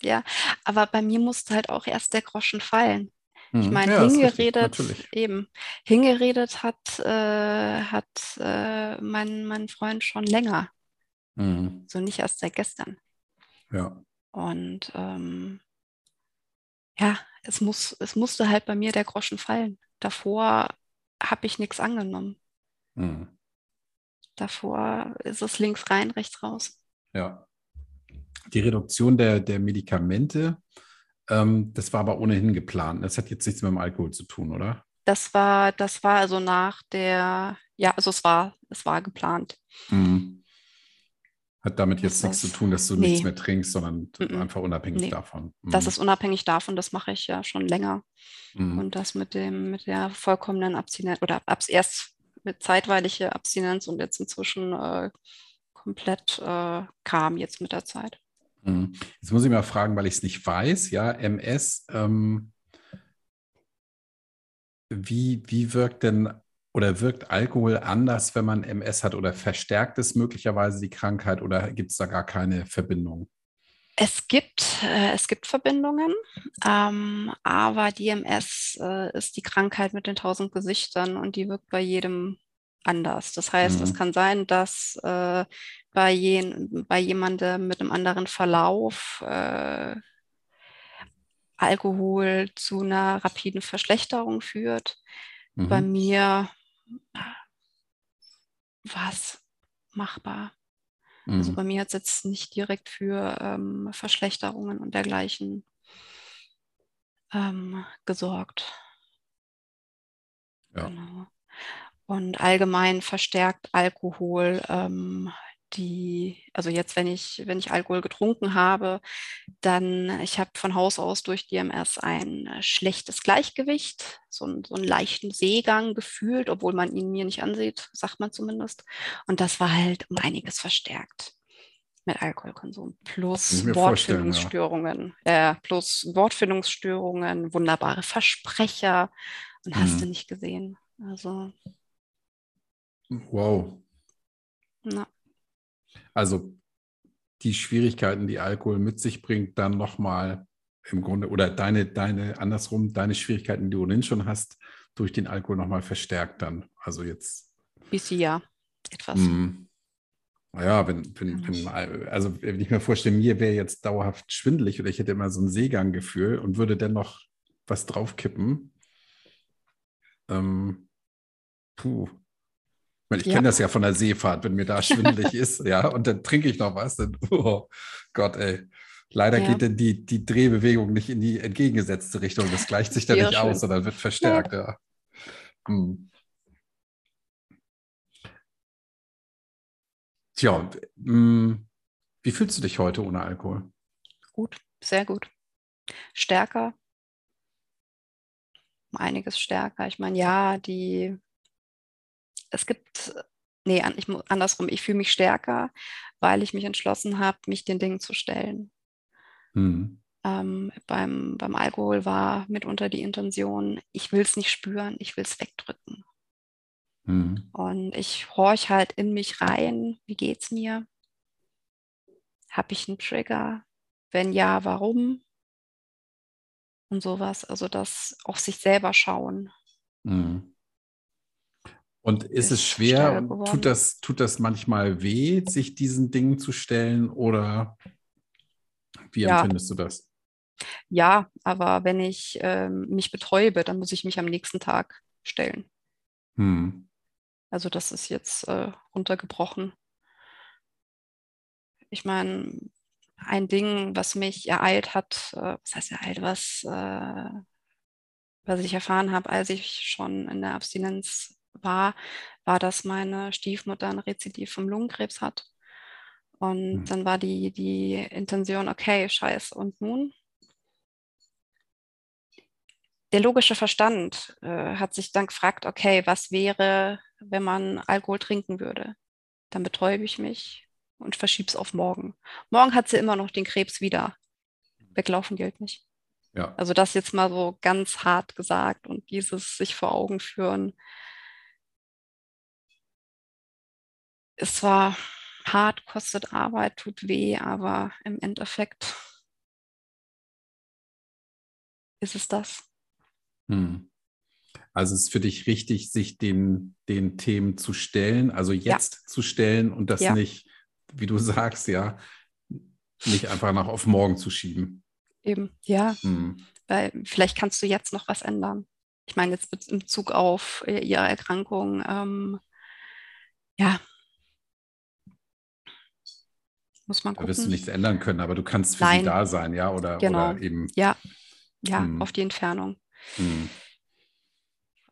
ja. Aber bei mir musste halt auch erst der Groschen fallen. Ich mhm. meine, ja, hingeredet, eben, hingeredet hat, äh, hat äh, mein, mein Freund schon länger. Mhm. So nicht erst seit gestern. Ja. Und ähm, ja, es, muss, es musste halt bei mir der Groschen fallen. Davor habe ich nichts angenommen. Mhm. Davor ist es links rein, rechts raus. Ja. Die Reduktion der, der Medikamente ähm, das war aber ohnehin geplant. Das hat jetzt nichts mit dem Alkohol zu tun, oder? Das war, das war also nach der, ja, also es war, es war geplant. Mhm. Hat damit jetzt nichts zu tun, dass du nee. nichts mehr trinkst, sondern -mm. einfach unabhängig nee. davon. Mhm. Das ist unabhängig davon, das mache ich ja schon länger. Mhm. Und das mit dem, mit der vollkommenen Abstinenz oder abs erst mit zeitweilige Abstinenz und jetzt inzwischen äh, komplett äh, kam jetzt mit der Zeit. Mhm. Jetzt muss ich mal fragen, weil ich es nicht weiß, ja, MS, ähm, wie, wie wirkt denn oder wirkt Alkohol anders, wenn man MS hat oder verstärkt es möglicherweise die Krankheit oder gibt es da gar keine Verbindung? Es gibt, äh, es gibt Verbindungen, ähm, aber die MS äh, ist die Krankheit mit den tausend Gesichtern und die wirkt bei jedem anders. Das heißt, mhm. es kann sein, dass äh, bei, jen, bei jemandem mit einem anderen Verlauf äh, Alkohol zu einer rapiden Verschlechterung führt. Mhm. Bei mir war es machbar. Also mhm. Also bei mir hat es jetzt nicht direkt für ähm, Verschlechterungen und dergleichen ähm, gesorgt. Ja. Genau. Und allgemein verstärkt Alkohol ähm, die, also jetzt, wenn ich, wenn ich Alkohol getrunken habe, dann, ich habe von Haus aus durch DMS ein äh, schlechtes Gleichgewicht, so, ein, so einen leichten Seegang gefühlt, obwohl man ihn mir nicht ansieht, sagt man zumindest. Und das war halt um einiges verstärkt mit Alkoholkonsum. Plus Wortfindungsstörungen, ja. äh, plus Wortfindungsstörungen, wunderbare Versprecher und mhm. hast du nicht gesehen. Also. Wow. Na. Also die Schwierigkeiten, die Alkohol mit sich bringt, dann nochmal im Grunde, oder deine, deine, andersrum, deine Schwierigkeiten, die du ohnehin schon hast, durch den Alkohol nochmal verstärkt dann. Also jetzt. Bis ja, etwas. Mm, naja, wenn, wenn, wenn, also wenn ich mir vorstelle, mir wäre jetzt dauerhaft schwindelig oder ich hätte immer so ein Seeganggefühl und würde dennoch was draufkippen. Ähm, puh, ich ja. kenne das ja von der Seefahrt, wenn mir da schwindelig ist, ja, und dann trinke ich noch was, dann, oh Gott, ey. Leider ja. geht denn die, die Drehbewegung nicht in die entgegengesetzte Richtung. Das gleicht sich dann nicht schön. aus, sondern wird verstärkt, ja. Hm. Tja, hm. wie fühlst du dich heute ohne Alkohol? Gut, sehr gut. Stärker. Einiges stärker. Ich meine, ja, die es gibt, nee, ich, andersrum, ich fühle mich stärker, weil ich mich entschlossen habe, mich den Dingen zu stellen. Mhm. Ähm, beim, beim Alkohol war mitunter die Intention, ich will es nicht spüren, ich will es wegdrücken. Mhm. Und ich horch halt in mich rein, wie geht es mir? Habe ich einen Trigger? Wenn ja, warum? Und sowas. Also das auf sich selber schauen. Mhm. Und ist es schwer und tut das, tut das manchmal weh, sich diesen Dingen zu stellen oder wie ja. empfindest du das? Ja, aber wenn ich ähm, mich betäube, dann muss ich mich am nächsten Tag stellen. Hm. Also das ist jetzt äh, runtergebrochen. Ich meine, ein Ding, was mich ereilt hat, äh, was heißt ereilt, was, äh, was ich erfahren habe, als ich schon in der Abstinenz war, war, dass meine Stiefmutter ein Rezidiv vom Lungenkrebs hat. Und mhm. dann war die, die Intention, okay, scheiß, und nun? Der logische Verstand äh, hat sich dann gefragt, okay, was wäre, wenn man Alkohol trinken würde? Dann betäube ich mich und verschiebe es auf morgen. Morgen hat sie immer noch den Krebs wieder. Weglaufen gilt nicht. Ja. Also das jetzt mal so ganz hart gesagt und dieses sich vor Augen führen, es war hart, kostet Arbeit, tut weh, aber im Endeffekt ist es das. Hm. Also es ist für dich richtig, sich den, den Themen zu stellen, also jetzt ja. zu stellen und das ja. nicht, wie du sagst, ja, nicht einfach nach auf morgen zu schieben. Eben, ja. Hm. Weil vielleicht kannst du jetzt noch was ändern. Ich meine, jetzt in Bezug auf äh, ihre Erkrankung, ähm, ja, muss man gucken. Da wirst du nichts ändern können, aber du kannst für Nein. sie da sein, ja? Oder, genau. oder eben. Ja, ja, hm. auf die Entfernung. Hm.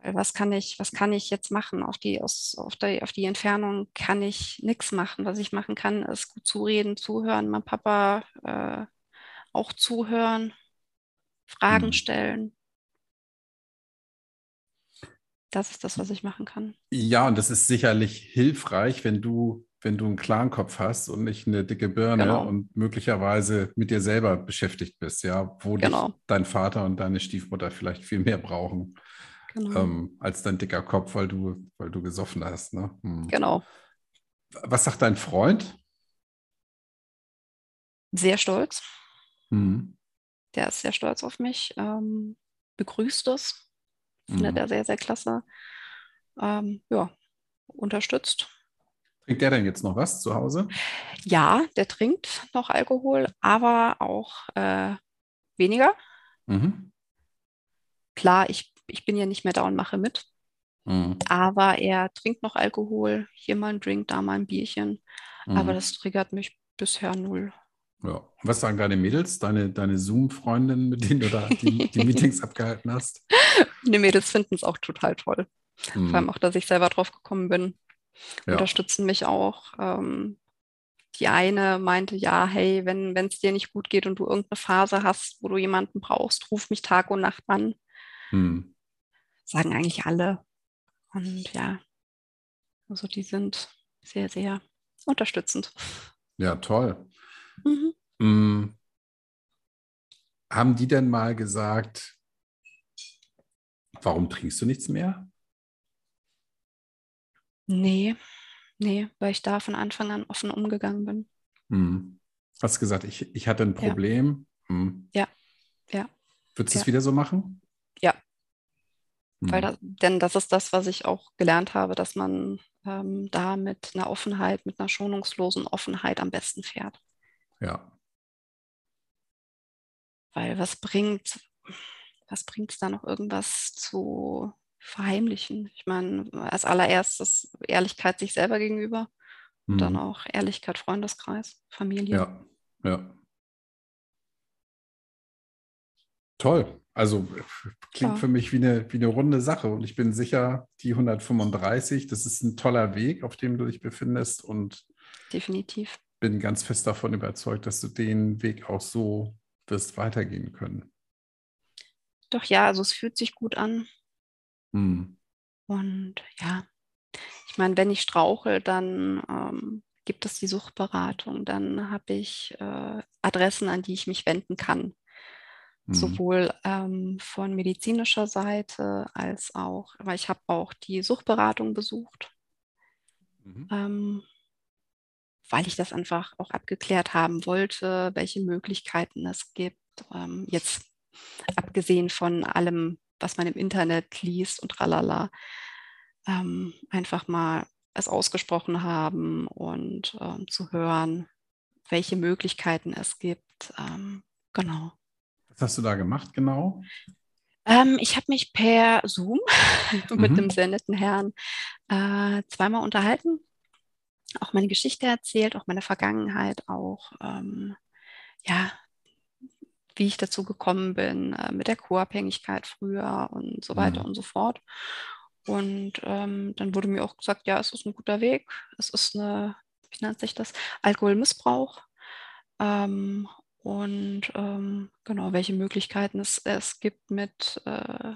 Was kann ich, was kann ich jetzt machen? Auf die, aus, auf, die, auf die Entfernung kann ich nichts machen. Was ich machen kann, ist gut zureden, zuhören, mein Papa äh, auch zuhören, Fragen hm. stellen. Das ist das, was ich machen kann. Ja, und das ist sicherlich hilfreich, wenn du, wenn du einen klaren Kopf hast und nicht eine dicke Birne genau. und möglicherweise mit dir selber beschäftigt bist, ja, wo genau. dich dein Vater und deine Stiefmutter vielleicht viel mehr brauchen genau. ähm, als dein dicker Kopf, weil du, weil du gesoffen hast. Ne? Hm. Genau. Was sagt dein Freund? Sehr stolz. Hm. Der ist sehr stolz auf mich, ähm, begrüßt es Findet mhm. er sehr, sehr klasse. Ähm, ja, unterstützt. Trinkt der denn jetzt noch was zu Hause? Ja, der trinkt noch Alkohol, aber auch äh, weniger. Mhm. Klar, ich, ich bin ja nicht mehr da und mache mit. Mhm. Aber er trinkt noch Alkohol, hier mal ein Drink, da mal ein Bierchen. Aber mhm. das triggert mich bisher null. Ja. Was sagen deine Mädels, deine, deine Zoom-Freundinnen, mit denen du da die, die Meetings abgehalten hast? Die Mädels finden es auch total toll. Mhm. Vor allem auch, dass ich selber drauf gekommen bin. Ja. Unterstützen mich auch. Ähm, die eine meinte, ja, hey, wenn es dir nicht gut geht und du irgendeine Phase hast, wo du jemanden brauchst, ruf mich Tag und Nacht an. Mhm. Sagen eigentlich alle. Und ja, also die sind sehr, sehr unterstützend. Ja, toll. Mhm. Mhm. Haben die denn mal gesagt, warum trinkst du nichts mehr? Nee, nee, weil ich da von Anfang an offen umgegangen bin. Mhm. Hast gesagt, ich, ich hatte ein Problem. Ja, mhm. ja. ja. Würdest du es wieder so machen? Ja. Weil mhm. das, denn das ist das, was ich auch gelernt habe, dass man ähm, da mit einer Offenheit, mit einer schonungslosen Offenheit am besten fährt. Ja. Weil was bringt, was bringt es da noch irgendwas zu verheimlichen? Ich meine, als allererstes Ehrlichkeit sich selber gegenüber mhm. und dann auch Ehrlichkeit Freundeskreis, Familie. Ja, ja. Toll. Also klingt ja. für mich wie eine, wie eine runde Sache und ich bin sicher, die 135, das ist ein toller Weg, auf dem du dich befindest und definitiv bin ganz fest davon überzeugt, dass du den Weg auch so wirst weitergehen können. Doch ja, also es fühlt sich gut an. Hm. Und ja, ich meine, wenn ich strauche, dann ähm, gibt es die Suchtberatung, dann habe ich äh, Adressen, an die ich mich wenden kann. Hm. Sowohl ähm, von medizinischer Seite als auch, weil ich habe auch die Suchtberatung besucht. Mhm. Ähm, weil ich das einfach auch abgeklärt haben wollte, welche Möglichkeiten es gibt. Ähm, jetzt abgesehen von allem, was man im Internet liest und tralala, ähm, einfach mal es ausgesprochen haben und ähm, zu hören, welche Möglichkeiten es gibt. Ähm, genau. Was hast du da gemacht genau? Ähm, ich habe mich per Zoom mit mhm. dem sehr netten Herrn äh, zweimal unterhalten auch meine Geschichte erzählt, auch meine Vergangenheit, auch ähm, ja, wie ich dazu gekommen bin, äh, mit der Co-Abhängigkeit früher und so weiter mhm. und so fort. Und ähm, dann wurde mir auch gesagt, ja, es ist ein guter Weg, es ist eine, wie nennt sich das, Alkoholmissbrauch. Ähm, und ähm, genau, welche Möglichkeiten es, es gibt mit äh,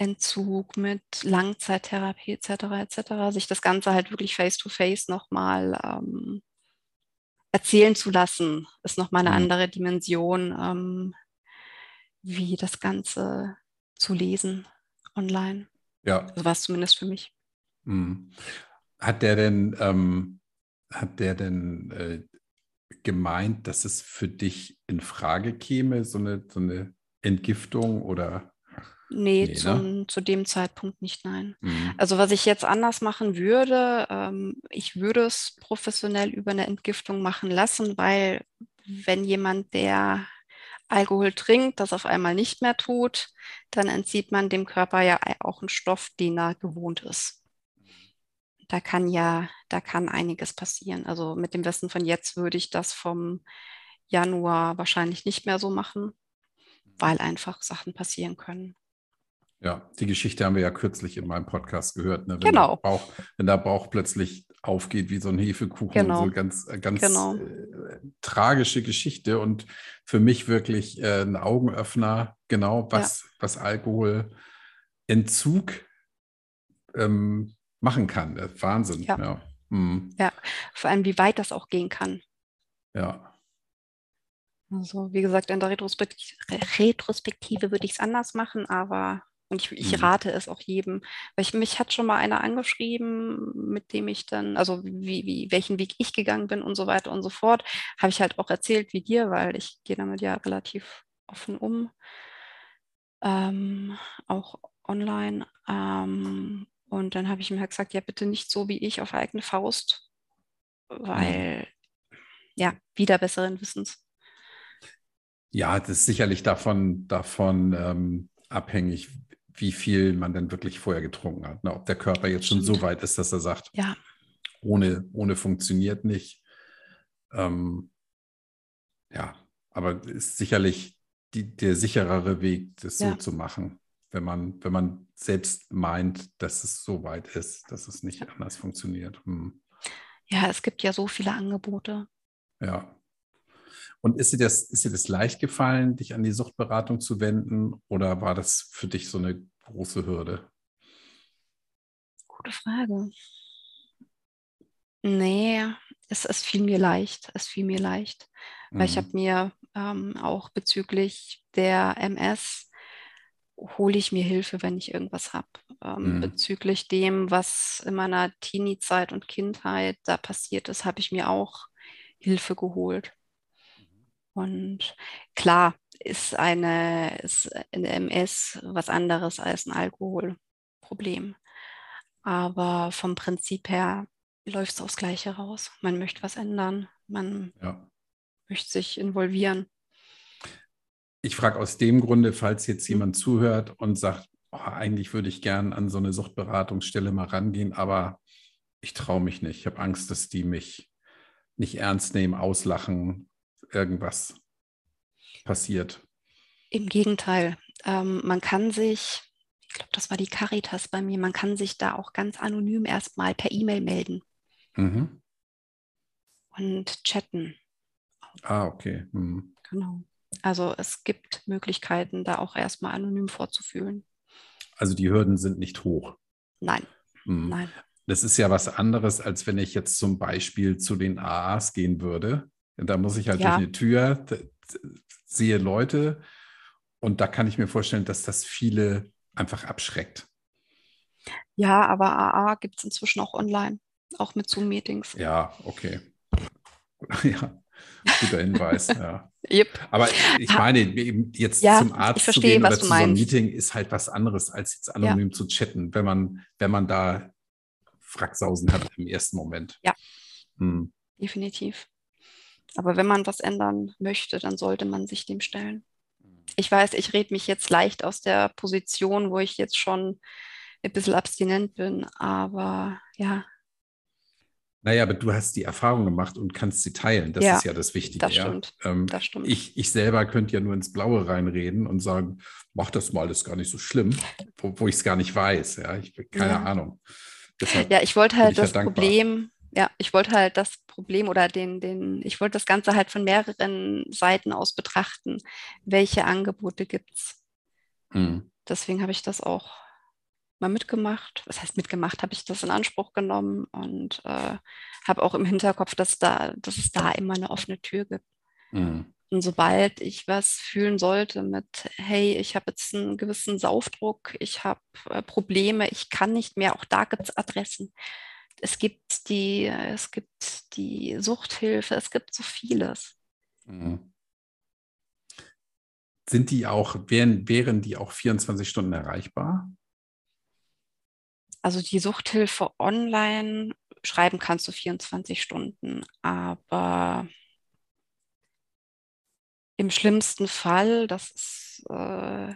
Entzug, mit Langzeittherapie etc. etc. Sich das Ganze halt wirklich face-to-face nochmal ähm, erzählen zu lassen, ist nochmal eine mhm. andere Dimension, ähm, wie das Ganze zu lesen online. Ja. So war es zumindest für mich. Mhm. Hat der denn, ähm, hat der denn äh, gemeint, dass es für dich in Frage käme, so eine, so eine Entgiftung oder Nee, nee zum, ne? zu dem Zeitpunkt nicht, nein. Mhm. Also was ich jetzt anders machen würde, ähm, ich würde es professionell über eine Entgiftung machen lassen, weil wenn jemand, der Alkohol trinkt, das auf einmal nicht mehr tut, dann entzieht man dem Körper ja auch einen Stoff, den er gewohnt ist. Da kann ja, da kann einiges passieren. Also mit dem Wissen von jetzt würde ich das vom Januar wahrscheinlich nicht mehr so machen, weil einfach Sachen passieren können. Ja, die Geschichte haben wir ja kürzlich in meinem Podcast gehört. Ne? Wenn genau. Der Bauch, wenn der Bauch plötzlich aufgeht wie so ein Hefekuchen. Genau. So ganz, ganz genau. äh, tragische Geschichte und für mich wirklich äh, ein Augenöffner, genau, was, ja. was Alkoholentzug ähm, machen kann. Wahnsinn. Ja. Ja. Mhm. ja, vor allem, wie weit das auch gehen kann. Ja. Also, wie gesagt, in der Retrospektive, Retrospektive würde ich es anders machen, aber und ich, ich, mhm. rate es auch jedem, weil ich, mich hat schon mal einer angeschrieben, mit dem ich dann, also wie, wie, welchen Weg ich gegangen bin und so weiter und so fort, habe ich halt auch erzählt wie dir, weil ich gehe damit ja relativ offen um, ähm, auch online. Ähm, und dann habe ich ihm halt gesagt, ja, bitte nicht so wie ich auf eigene Faust, weil, mhm. ja, wieder besseren Wissens. Ja, das ist sicherlich davon, davon ähm, abhängig, wie viel man denn wirklich vorher getrunken hat. Ne? Ob der Körper jetzt schon so weit ist, dass er sagt, ja. ohne, ohne funktioniert nicht. Ähm, ja, aber ist sicherlich die, der sicherere Weg, das ja. so zu machen, wenn man, wenn man selbst meint, dass es so weit ist, dass es nicht ja. anders funktioniert. Hm. Ja, es gibt ja so viele Angebote. Ja. Und ist dir, das, ist dir das leicht gefallen, dich an die Suchtberatung zu wenden oder war das für dich so eine große Hürde? Gute Frage. Nee, es, es fiel mir leicht. Es fiel mir leicht. Weil mhm. ich habe mir ähm, auch bezüglich der MS hole ich mir Hilfe, wenn ich irgendwas habe. Ähm, mhm. Bezüglich dem, was in meiner Teenie-Zeit und Kindheit da passiert ist, habe ich mir auch Hilfe geholt. Und klar ist eine, ist eine MS was anderes als ein Alkoholproblem. Aber vom Prinzip her läuft es aufs Gleiche raus. Man möchte was ändern, man ja. möchte sich involvieren. Ich frage aus dem Grunde, falls jetzt mhm. jemand zuhört und sagt, oh, eigentlich würde ich gern an so eine Suchtberatungsstelle mal rangehen, aber ich traue mich nicht. Ich habe Angst, dass die mich nicht ernst nehmen, auslachen, irgendwas passiert. Im Gegenteil, ähm, man kann sich, ich glaube, das war die Caritas bei mir, man kann sich da auch ganz anonym erstmal per E-Mail melden mhm. und chatten. Ah, okay. Mhm. Genau. Also es gibt Möglichkeiten, da auch erstmal anonym vorzufühlen. Also die Hürden sind nicht hoch. Nein. Mhm. Nein. Das ist ja was anderes, als wenn ich jetzt zum Beispiel zu den AAs gehen würde. Da muss ich halt ja. durch eine Tür, sehe Leute und da kann ich mir vorstellen, dass das viele einfach abschreckt. Ja, aber AA gibt es inzwischen auch online, auch mit Zoom-Meetings. Ja, okay. ja, guter Hinweis. ja. Yep. Aber ich meine, jetzt ja, zum Arzt verstehe, zu gehen oder zu so einem Meeting ist halt was anderes, als jetzt anonym ja. zu chatten, wenn man, wenn man da Fracksausen hat im ersten Moment. Ja, hm. definitiv. Aber wenn man was ändern möchte, dann sollte man sich dem stellen. Ich weiß, ich rede mich jetzt leicht aus der Position, wo ich jetzt schon ein bisschen abstinent bin, aber ja. Naja, aber du hast die Erfahrung gemacht und kannst sie teilen. Das ja, ist ja das Wichtige. Das stimmt. Ja? Ähm, das stimmt. Ich, ich selber könnte ja nur ins Blaue reinreden und sagen, mach das mal, das ist gar nicht so schlimm, wo, wo ich es gar nicht weiß. Ja, ich keine ja. Ahnung. Deshalb ja, ich wollte halt das Problem ja, ich wollte halt das Problem oder den, den, ich wollte das Ganze halt von mehreren Seiten aus betrachten. Welche Angebote gibt es? Mhm. Deswegen habe ich das auch mal mitgemacht. Was heißt mitgemacht? Habe ich das in Anspruch genommen und äh, habe auch im Hinterkopf, dass, da, dass es da immer eine offene Tür gibt. Mhm. Und sobald ich was fühlen sollte mit, hey, ich habe jetzt einen gewissen Saufdruck, ich habe äh, Probleme, ich kann nicht mehr, auch da gibt es Adressen es gibt die, es gibt die Suchthilfe, es gibt so vieles. Mhm. Sind die auch, wären, wären die auch 24 Stunden erreichbar? Also die Suchthilfe online schreiben kannst du 24 Stunden, aber im schlimmsten Fall, das ist äh,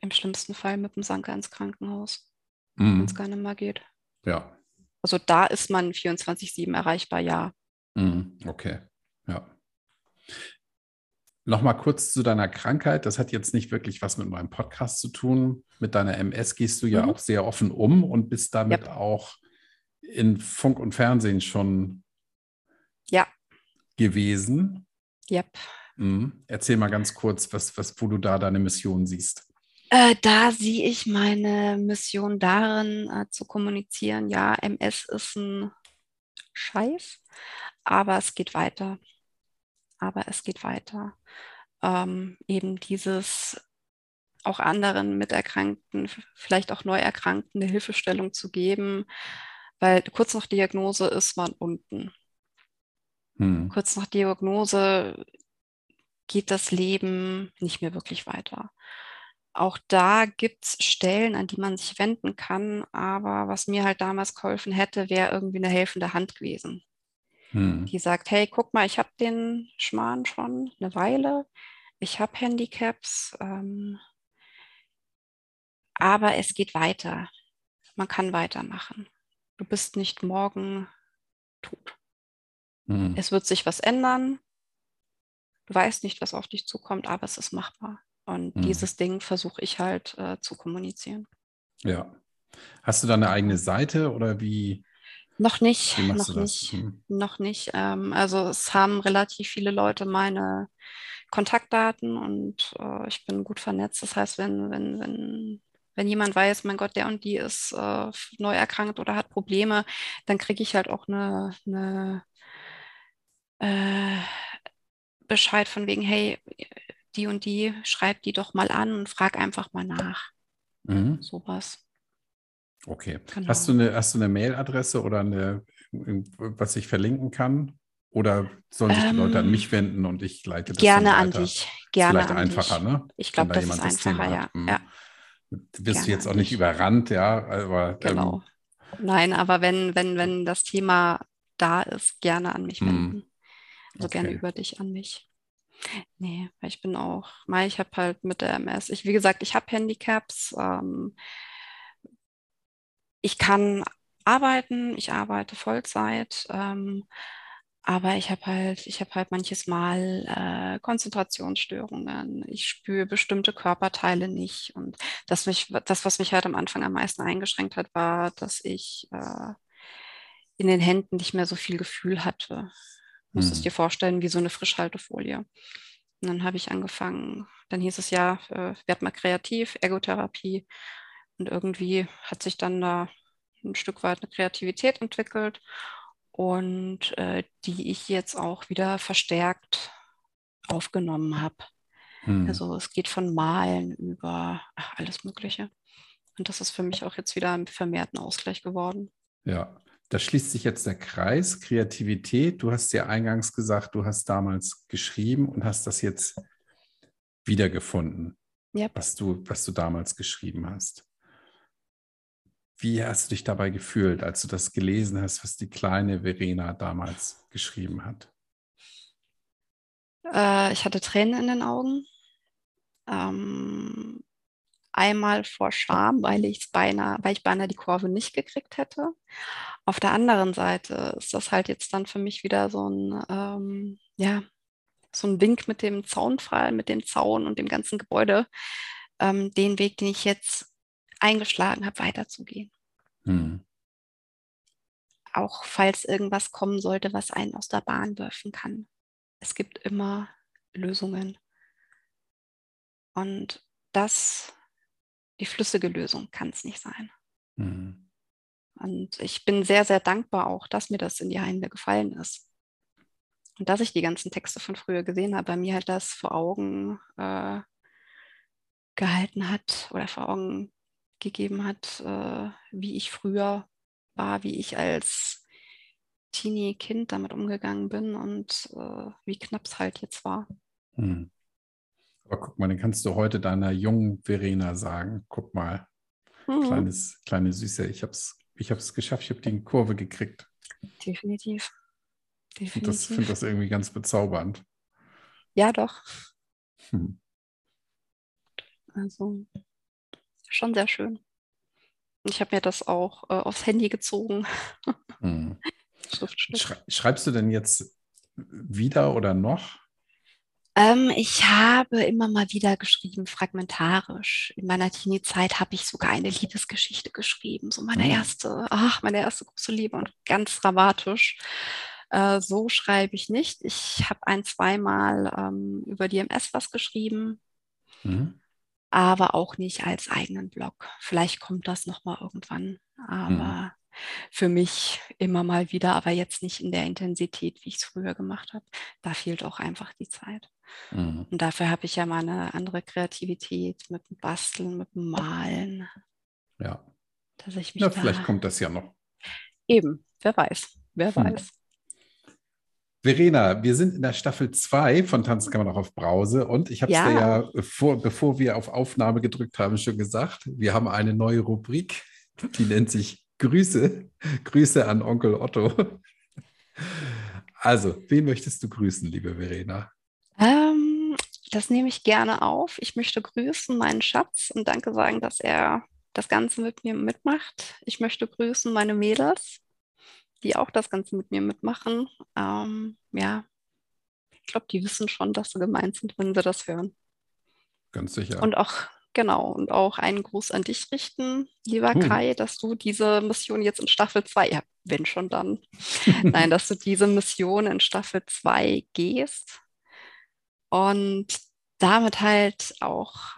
im schlimmsten Fall mit dem Sanker ins Krankenhaus, mhm. wenn es gar nicht mehr geht. Ja. Also da ist man 24-7 erreichbar, ja. Mhm, okay, ja. Nochmal kurz zu deiner Krankheit. Das hat jetzt nicht wirklich was mit meinem Podcast zu tun. Mit deiner MS gehst du ja mhm. auch sehr offen um und bist damit yep. auch in Funk und Fernsehen schon ja. gewesen. Yep. Mhm. Erzähl mal ganz kurz, was, was, wo du da deine Mission siehst. Äh, da sehe ich meine Mission darin, äh, zu kommunizieren, ja, MS ist ein Scheiß, aber es geht weiter. Aber es geht weiter. Ähm, eben dieses auch anderen Miterkrankten, vielleicht auch Neuerkrankten eine Hilfestellung zu geben, weil kurz nach Diagnose ist man unten. Hm. Kurz nach Diagnose geht das Leben nicht mehr wirklich weiter. Auch da gibt es Stellen, an die man sich wenden kann, aber was mir halt damals geholfen hätte, wäre irgendwie eine helfende Hand gewesen. Hm. Die sagt, hey, guck mal, ich habe den Schmarrn schon eine Weile, ich habe Handicaps, ähm, aber es geht weiter. Man kann weitermachen. Du bist nicht morgen tot. Hm. Es wird sich was ändern. Du weißt nicht, was auf dich zukommt, aber es ist machbar. Und mhm. dieses Ding versuche ich halt äh, zu kommunizieren. Ja. Hast du da eine eigene Seite oder wie? Noch nicht, noch nicht, hm. noch nicht. Ähm, also es haben relativ viele Leute meine Kontaktdaten und äh, ich bin gut vernetzt. Das heißt, wenn, wenn, wenn, wenn jemand weiß, mein Gott, der und die ist äh, neu erkrankt oder hat Probleme, dann kriege ich halt auch eine, eine äh, Bescheid von wegen, hey, die und die, schreib die doch mal an und frag einfach mal nach. Mhm. Sowas. Okay. Genau. Hast du eine, hast du eine Mailadresse oder eine, was ich verlinken kann? Oder sollen sich die Leute an mich ähm, wenden und ich leite das Gerne an dich. Gerne Vielleicht einfacher, dich. ne? Ich glaube, da das ist einfacher, ja. Hm. ja. Wirst gerne du jetzt auch nicht überrannt, ja, aber. Genau. Ähm, Nein, aber wenn, wenn, wenn das Thema da ist, gerne an mich hm. wenden. Also okay. gerne über dich an mich. Nee, ich bin auch, ich habe halt mit der MS, ich, wie gesagt, ich habe Handicaps. Ähm, ich kann arbeiten, ich arbeite Vollzeit, ähm, aber ich habe halt, ich habe halt manches Mal äh, Konzentrationsstörungen. Ich spüre bestimmte Körperteile nicht. Und das, mich, das, was mich halt am Anfang am meisten eingeschränkt hat, war, dass ich äh, in den Händen nicht mehr so viel Gefühl hatte. Du musst hm. es dir vorstellen, wie so eine Frischhaltefolie. Und dann habe ich angefangen, dann hieß es ja, äh, werd mal kreativ, Ergotherapie. Und irgendwie hat sich dann da ein Stück weit eine Kreativität entwickelt und äh, die ich jetzt auch wieder verstärkt aufgenommen habe. Hm. Also es geht von Malen über ach, alles Mögliche. Und das ist für mich auch jetzt wieder ein vermehrten Ausgleich geworden. Ja, da schließt sich jetzt der Kreis, Kreativität. Du hast ja eingangs gesagt, du hast damals geschrieben und hast das jetzt wiedergefunden, yep. was, du, was du damals geschrieben hast. Wie hast du dich dabei gefühlt, als du das gelesen hast, was die kleine Verena damals geschrieben hat? Äh, ich hatte Tränen in den Augen. Ähm, einmal vor Scham, weil ich beinahe, weil ich beinahe die Kurve nicht gekriegt hätte. Auf der anderen Seite ist das halt jetzt dann für mich wieder so ein, ähm, ja, so ein Wink mit dem Zaunfall, mit dem Zaun und dem ganzen Gebäude, ähm, den Weg, den ich jetzt eingeschlagen habe, weiterzugehen. Hm. Auch falls irgendwas kommen sollte, was einen aus der Bahn werfen kann. Es gibt immer Lösungen. Und das die flüssige Lösung kann es nicht sein. Mhm. Und ich bin sehr, sehr dankbar auch, dass mir das in die Hände gefallen ist. Und dass ich die ganzen Texte von früher gesehen habe, bei mir halt das vor Augen äh, gehalten hat oder vor Augen gegeben hat, äh, wie ich früher war, wie ich als Teenie-Kind damit umgegangen bin und äh, wie knapp es halt jetzt war. Mhm. Aber guck mal, den kannst du heute deiner jungen Verena sagen. Guck mal, mhm. kleines, kleine Süße, ich habe es ich hab's geschafft, ich habe die Kurve gekriegt. Definitiv. Ich finde das, find das irgendwie ganz bezaubernd. Ja, doch. Hm. Also, schon sehr schön. Ich habe mir das auch äh, aufs Handy gezogen. Hm. Schreibst du denn jetzt wieder oder noch? Ähm, ich habe immer mal wieder geschrieben, fragmentarisch. In meiner Teenie-Zeit habe ich sogar eine Liebesgeschichte geschrieben, so meine mhm. erste, ach, meine erste große Liebe und ganz dramatisch. Äh, so schreibe ich nicht. Ich habe ein, zweimal ähm, über DMS was geschrieben, mhm. aber auch nicht als eigenen Blog. Vielleicht kommt das nochmal irgendwann, aber mhm für mich immer mal wieder, aber jetzt nicht in der Intensität, wie ich es früher gemacht habe. Da fehlt auch einfach die Zeit. Mhm. Und dafür habe ich ja mal eine andere Kreativität mit dem Basteln, mit dem Malen. Ja. Dass ich mich ja, vielleicht kommt das ja noch. Eben, wer weiß, wer hm. weiß. Verena, wir sind in der Staffel 2 von Tanzen kann man auch auf Brause und ich habe es ja. dir ja, vor, bevor wir auf Aufnahme gedrückt haben, schon gesagt, wir haben eine neue Rubrik, die nennt sich Grüße. Grüße an Onkel Otto. Also, wen möchtest du grüßen, liebe Verena? Ähm, das nehme ich gerne auf. Ich möchte grüßen meinen Schatz und danke sagen, dass er das Ganze mit mir mitmacht. Ich möchte grüßen meine Mädels, die auch das Ganze mit mir mitmachen. Ähm, ja, ich glaube, die wissen schon, dass sie gemeint sind, wenn sie das hören. Ganz sicher. Und auch Genau, und auch einen Gruß an dich richten, lieber hm. Kai, dass du diese Mission jetzt in Staffel 2, ja, wenn schon dann, nein, dass du diese Mission in Staffel 2 gehst und damit halt auch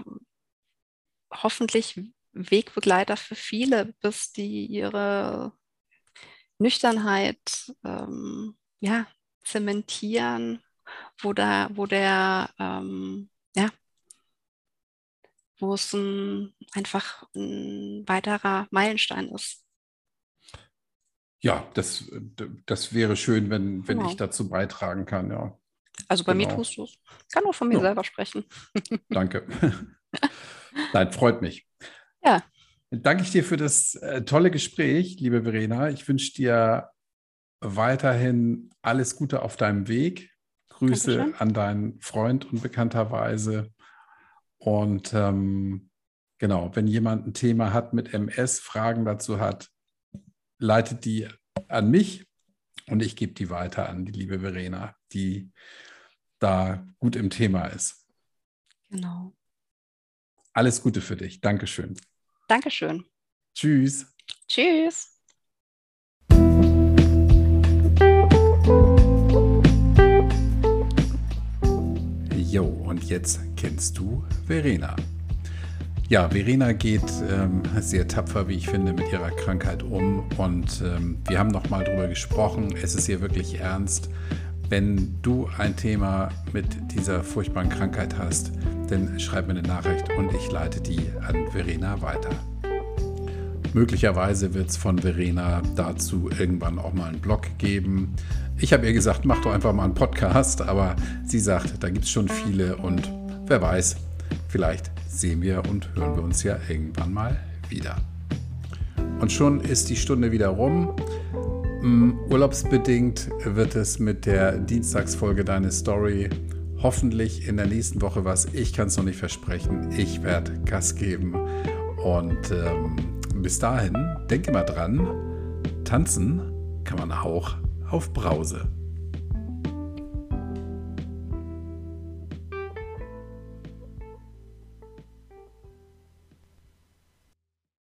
hoffentlich Wegbegleiter für viele bist, die ihre Nüchternheit ähm, ja, zementieren, wo, da, wo der ähm, ja, wo es ein, einfach ein weiterer Meilenstein ist. Ja, das, das wäre schön, wenn, wenn genau. ich dazu beitragen kann, ja. Also bei genau. mir tust du es. Kann nur von mir ja. selber sprechen. Danke. Nein, freut mich. Ja. Danke ich dir für das äh, tolle Gespräch, liebe Verena. Ich wünsche dir weiterhin alles Gute auf deinem Weg. Grüße Dankeschön. an deinen Freund und bekannterweise und ähm, genau, wenn jemand ein Thema hat mit MS, Fragen dazu hat, leitet die an mich und ich gebe die weiter an die liebe Verena, die da gut im Thema ist. Genau. Alles Gute für dich. Dankeschön. Dankeschön. Tschüss. Tschüss. Jo, und jetzt kennst du Verena. Ja, Verena geht ähm, sehr tapfer, wie ich finde, mit ihrer Krankheit um. Und ähm, wir haben nochmal drüber gesprochen. Es ist hier wirklich ernst. Wenn du ein Thema mit dieser furchtbaren Krankheit hast, dann schreib mir eine Nachricht und ich leite die an Verena weiter. Möglicherweise wird es von Verena dazu irgendwann auch mal einen Blog geben. Ich habe ihr gesagt, mach doch einfach mal einen Podcast, aber sie sagt, da gibt es schon viele und wer weiß, vielleicht sehen wir und hören wir uns ja irgendwann mal wieder. Und schon ist die Stunde wieder rum. Mm, urlaubsbedingt wird es mit der Dienstagsfolge Deine Story hoffentlich in der nächsten Woche was. Ich kann es noch nicht versprechen. Ich werde Gas geben. Und ähm, bis dahin, denke mal dran, tanzen kann man auch auf Brause.